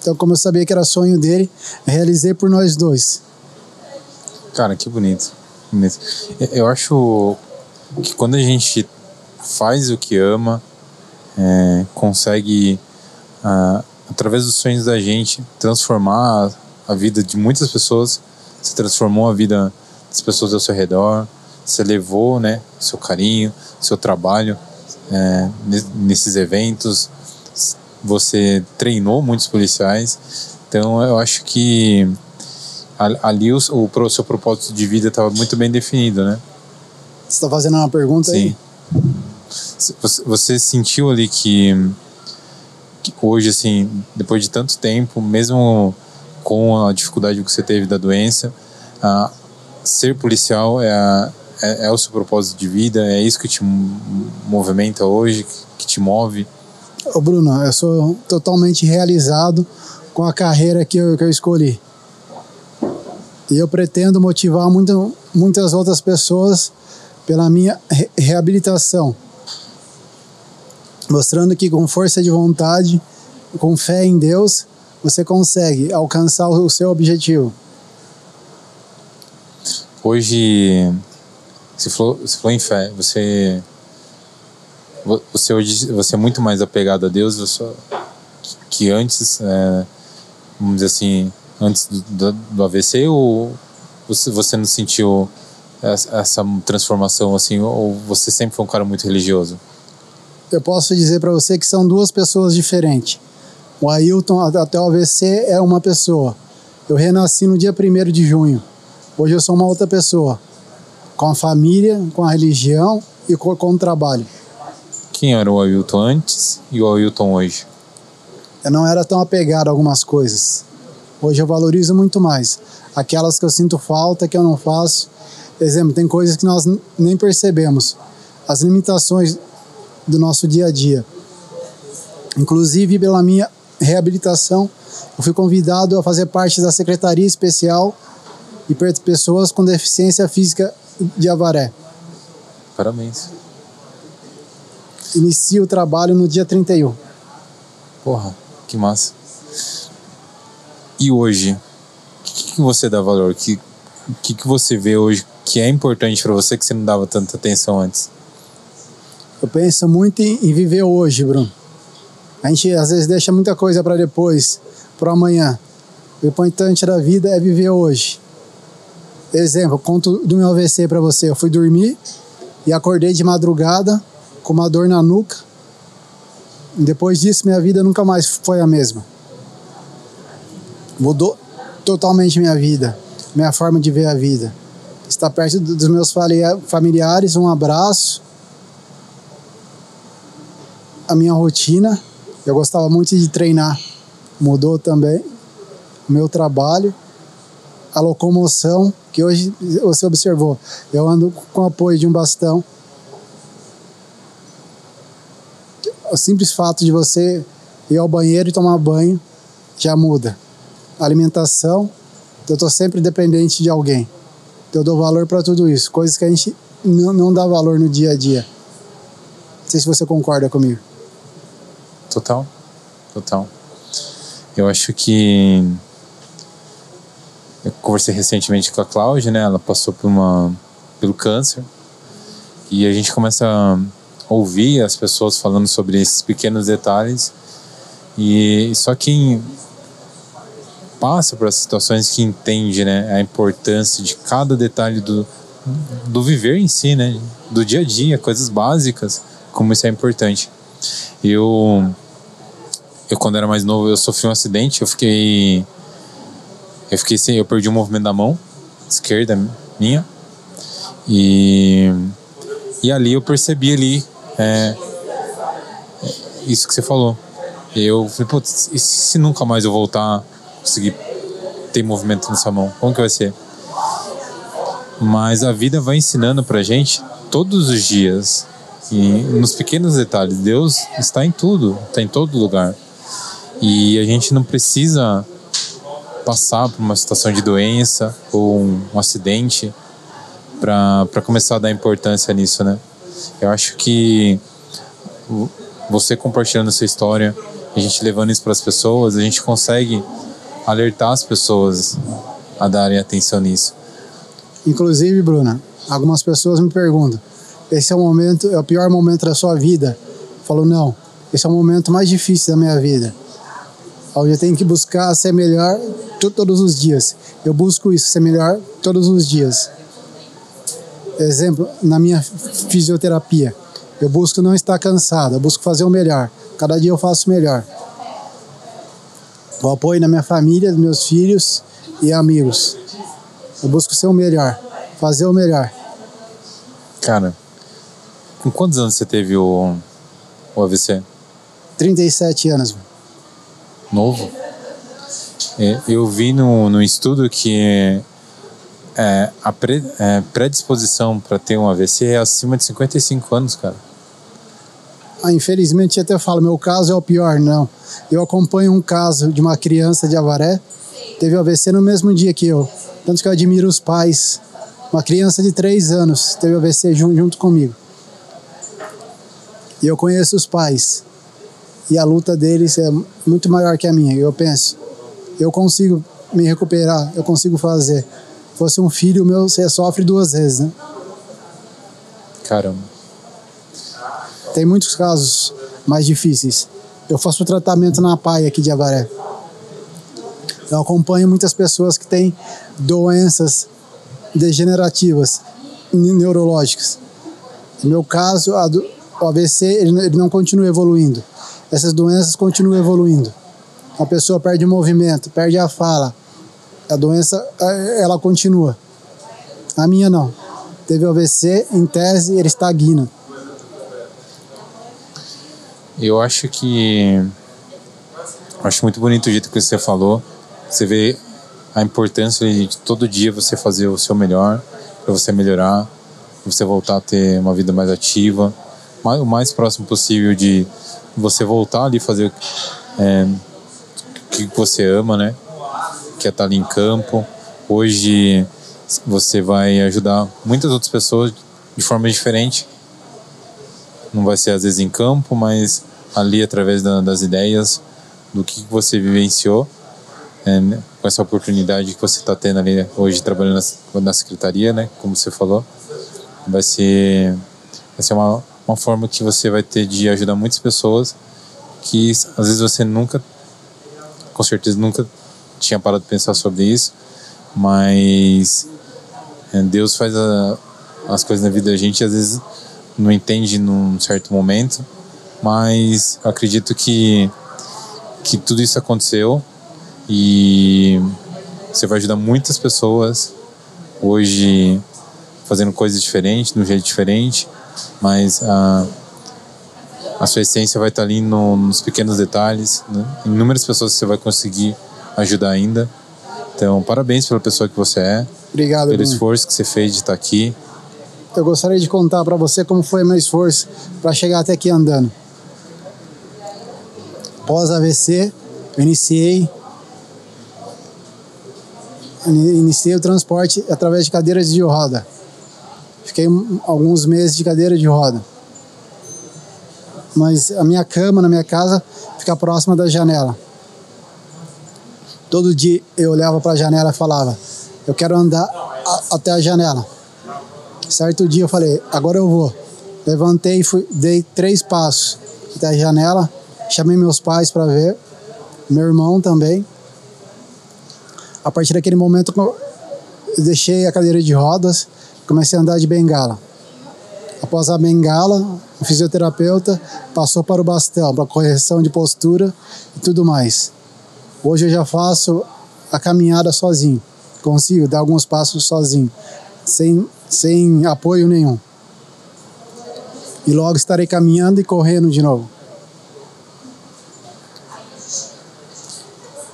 Speaker 2: Então, como eu sabia que era sonho dele, realizei por nós dois.
Speaker 1: Cara, que bonito. bonito. Eu acho que quando a gente faz o que ama, é, consegue, ah, através dos sonhos da gente, transformar a vida de muitas pessoas. Você transformou a vida das pessoas ao seu redor, você levou né, seu carinho, seu trabalho é, nesses eventos, você treinou muitos policiais. Então eu acho que ali o, o seu propósito de vida estava muito bem definido, né?
Speaker 2: Você está fazendo uma pergunta Sim. aí?
Speaker 1: Você, você sentiu ali que, que, hoje, assim, depois de tanto tempo, mesmo com a dificuldade que você teve da doença, a, ser policial é, a, é, é, o seu propósito de vida? É isso que te movimenta hoje, que te move?
Speaker 2: Ô Bruno, eu sou totalmente realizado com a carreira que eu, que eu escolhi. E eu pretendo motivar muito, muitas outras pessoas pela minha re reabilitação, mostrando que com força de vontade, com fé em Deus, você consegue alcançar o seu objetivo.
Speaker 1: Hoje, você falou, você falou em fé, você você hoje você é muito mais apegado a Deus você, que antes, é, vamos dizer assim, antes do, do, AVC ou você, você não sentiu essa transformação assim ou você sempre foi um cara muito religioso?
Speaker 2: Eu posso dizer para você que são duas pessoas diferentes. O Ailton até o AVC é uma pessoa. Eu renasci no dia 1 de junho. Hoje eu sou uma outra pessoa. Com a família, com a religião e com, com o trabalho.
Speaker 1: Quem era o Ailton antes e o Ailton hoje?
Speaker 2: Eu não era tão apegado a algumas coisas. Hoje eu valorizo muito mais. Aquelas que eu sinto falta, que eu não faço. Exemplo, tem coisas que nós nem percebemos. As limitações do nosso dia a dia. Inclusive, pela minha reabilitação, eu fui convidado a fazer parte da Secretaria Especial de Pessoas com Deficiência Física de Avaré.
Speaker 1: Parabéns.
Speaker 2: Inicio o trabalho no dia 31.
Speaker 1: Porra, que massa. E hoje, o que, que, você dá valor? O que, que, que você vê hoje que é importante para você que você não dava tanta atenção antes?
Speaker 2: Eu penso muito em, em viver hoje, Bruno. A gente às vezes deixa muita coisa para depois, para amanhã. O importante da vida é viver hoje. Exemplo, conto do meu AVC para você. Eu fui dormir e acordei de madrugada com uma dor na nuca. Depois disso, minha vida nunca mais foi a mesma. Mudou totalmente minha vida, minha forma de ver a vida. Estar perto dos meus familiares, um abraço, a minha rotina. Eu gostava muito de treinar, mudou também. O meu trabalho, a locomoção, que hoje você observou, eu ando com o apoio de um bastão. O simples fato de você ir ao banheiro e tomar banho já muda. Alimentação, eu estou sempre dependente de alguém. Eu dou valor para tudo isso, coisas que a gente não, não dá valor no dia a dia. Não sei se você concorda comigo.
Speaker 1: Total, total. Eu acho que eu conversei recentemente com a Cláudia, né? Ela passou por uma pelo câncer e a gente começa a ouvir as pessoas falando sobre esses pequenos detalhes e só quem passa por essas situações que entende, né, a importância de cada detalhe do do viver em si, né, do dia a dia, coisas básicas, como isso é importante. Eu eu quando era mais novo, eu sofri um acidente, eu fiquei eu fiquei sem, eu perdi o movimento da mão esquerda minha. E e ali eu percebi ali é, isso que você falou. Eu falei, putz, e se nunca mais eu voltar, conseguir ter movimento nessa mão? Como que vai ser? Mas a vida vai ensinando pra gente todos os dias e nos pequenos detalhes. Deus está em tudo, está em todo lugar. E a gente não precisa passar por uma situação de doença ou um, um acidente para começar a dar importância nisso, né? Eu acho que você compartilhando sua história, a gente levando isso para as pessoas, a gente consegue alertar as pessoas a darem atenção nisso.
Speaker 2: Inclusive, Bruna, algumas pessoas me perguntam: esse é o momento, é o pior momento da sua vida? Eu falo, não, esse é o momento mais difícil da minha vida. Onde eu tenho que buscar ser melhor todos os dias. Eu busco isso, ser melhor todos os dias. Exemplo, na minha fisioterapia, eu busco não estar cansado, eu busco fazer o melhor. Cada dia eu faço melhor. O apoio na minha família, meus filhos e amigos. Eu busco ser o melhor, fazer o melhor.
Speaker 1: Cara, com quantos anos você teve o, o AVC?
Speaker 2: 37 anos.
Speaker 1: Novo? É, eu vi no, no estudo que é, a pre, é, predisposição para ter um AVC é acima de 55 anos, cara.
Speaker 2: Ah, infelizmente, até falo, meu caso é o pior, não. Eu acompanho um caso de uma criança de Avaré, teve AVC no mesmo dia que eu. Tanto que eu admiro os pais. Uma criança de 3 anos teve AVC junto, junto comigo. E eu conheço os pais. E a luta deles é muito maior que a minha. Eu penso, eu consigo me recuperar, eu consigo fazer fosse um filho meu, você sofre duas vezes, né?
Speaker 1: Caramba.
Speaker 2: Tem muitos casos mais difíceis. Eu faço tratamento na PAI aqui de Avaré. Eu acompanho muitas pessoas que têm doenças degenerativas, neurológicas. No meu caso, do, o AVC ele, ele não continua evoluindo. Essas doenças continuam evoluindo. A pessoa perde o movimento, perde a fala, a doença ela continua. A minha não. Teve AVC, em tese ele estagna.
Speaker 1: Eu acho que acho muito bonito o jeito que você falou. Você vê a importância de todo dia você fazer o seu melhor para você melhorar, para você voltar a ter uma vida mais ativa, o mais próximo possível de você voltar ali fazer é, o que você ama, né? que é estar ali em campo. Hoje você vai ajudar muitas outras pessoas de forma diferente. Não vai ser às vezes em campo, mas ali através da, das ideias, do que você vivenciou, é, né, com essa oportunidade que você está tendo ali hoje trabalhando na, na secretaria, né, como você falou, vai ser, vai ser uma, uma forma que você vai ter de ajudar muitas pessoas que às vezes você nunca, com certeza nunca tinha parado de pensar sobre isso, mas é, Deus faz a, as coisas na vida da gente às vezes não entende num certo momento, mas acredito que que tudo isso aconteceu e você vai ajudar muitas pessoas hoje fazendo coisas diferentes, de um jeito diferente, mas a, a sua essência vai estar ali no, nos pequenos detalhes, né? inúmeras pessoas você vai conseguir ajudar ainda. Então, parabéns pela pessoa que você é.
Speaker 2: Obrigado.
Speaker 1: Pelo Bruno. esforço que você fez de estar aqui.
Speaker 2: Eu gostaria de contar para você como foi meu esforço para chegar até aqui andando. Pós AVC, eu iniciei iniciei o transporte através de cadeiras de roda. Fiquei alguns meses de cadeira de roda. Mas a minha cama na minha casa fica próxima da janela. Todo dia eu olhava para a janela e falava: Eu quero andar a, até a janela. Certo dia eu falei: Agora eu vou. Levantei e dei três passos até a janela. Chamei meus pais para ver, meu irmão também. A partir daquele momento eu deixei a cadeira de rodas, comecei a andar de bengala. Após a bengala, o fisioterapeuta passou para o bastão, para correção de postura e tudo mais. Hoje eu já faço a caminhada sozinho. Consigo dar alguns passos sozinho, sem, sem apoio nenhum. E logo estarei caminhando e correndo de novo.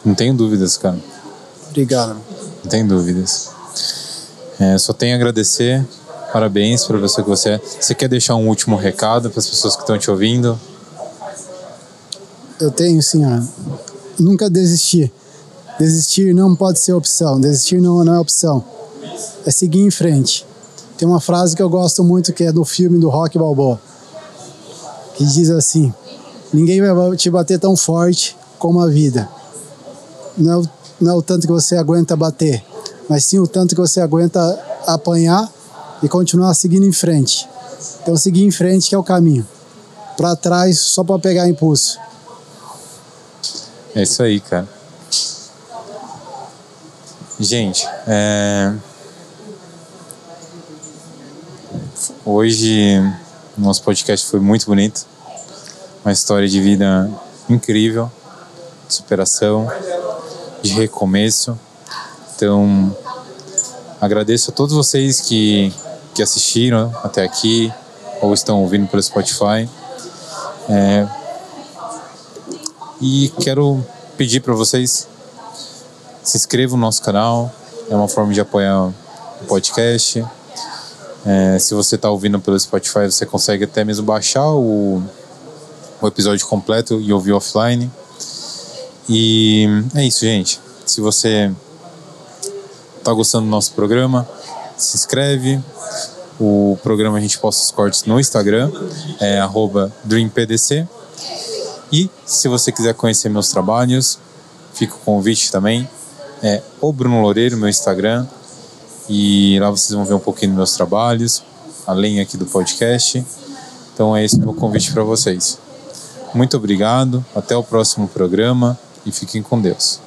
Speaker 1: Não tenho dúvidas, cara.
Speaker 2: Obrigado.
Speaker 1: Não tenho dúvidas. É, só tenho a agradecer. Parabéns para você que você é. Você quer deixar um último recado para as pessoas que estão te ouvindo?
Speaker 2: Eu tenho, senhora. Nunca desistir. Desistir não pode ser opção. Desistir não, não é opção. É seguir em frente. Tem uma frase que eu gosto muito que é do filme do Rock Balboa. Que diz assim: Ninguém vai te bater tão forte como a vida. Não é, o, não é o tanto que você aguenta bater, mas sim o tanto que você aguenta apanhar e continuar seguindo em frente. Então, seguir em frente que é o caminho. Para trás, só para pegar impulso.
Speaker 1: É isso aí, cara. Gente, é... hoje nosso podcast foi muito bonito. Uma história de vida incrível, de superação, de recomeço. Então, agradeço a todos vocês que, que assistiram até aqui ou estão ouvindo pelo Spotify. É, e quero pedir para vocês se inscrevam no nosso canal, é uma forma de apoiar o podcast. É, se você está ouvindo pelo Spotify, você consegue até mesmo baixar o, o episódio completo e ouvir offline. E é isso, gente. Se você está gostando do nosso programa, se inscreve. O programa a gente posta os cortes no Instagram, é DreamPDC. E se você quiser conhecer meus trabalhos, fica o convite também. É o Bruno Loureiro, meu Instagram. E lá vocês vão ver um pouquinho dos meus trabalhos, além aqui do podcast. Então é esse meu convite para vocês. Muito obrigado, até o próximo programa e fiquem com Deus.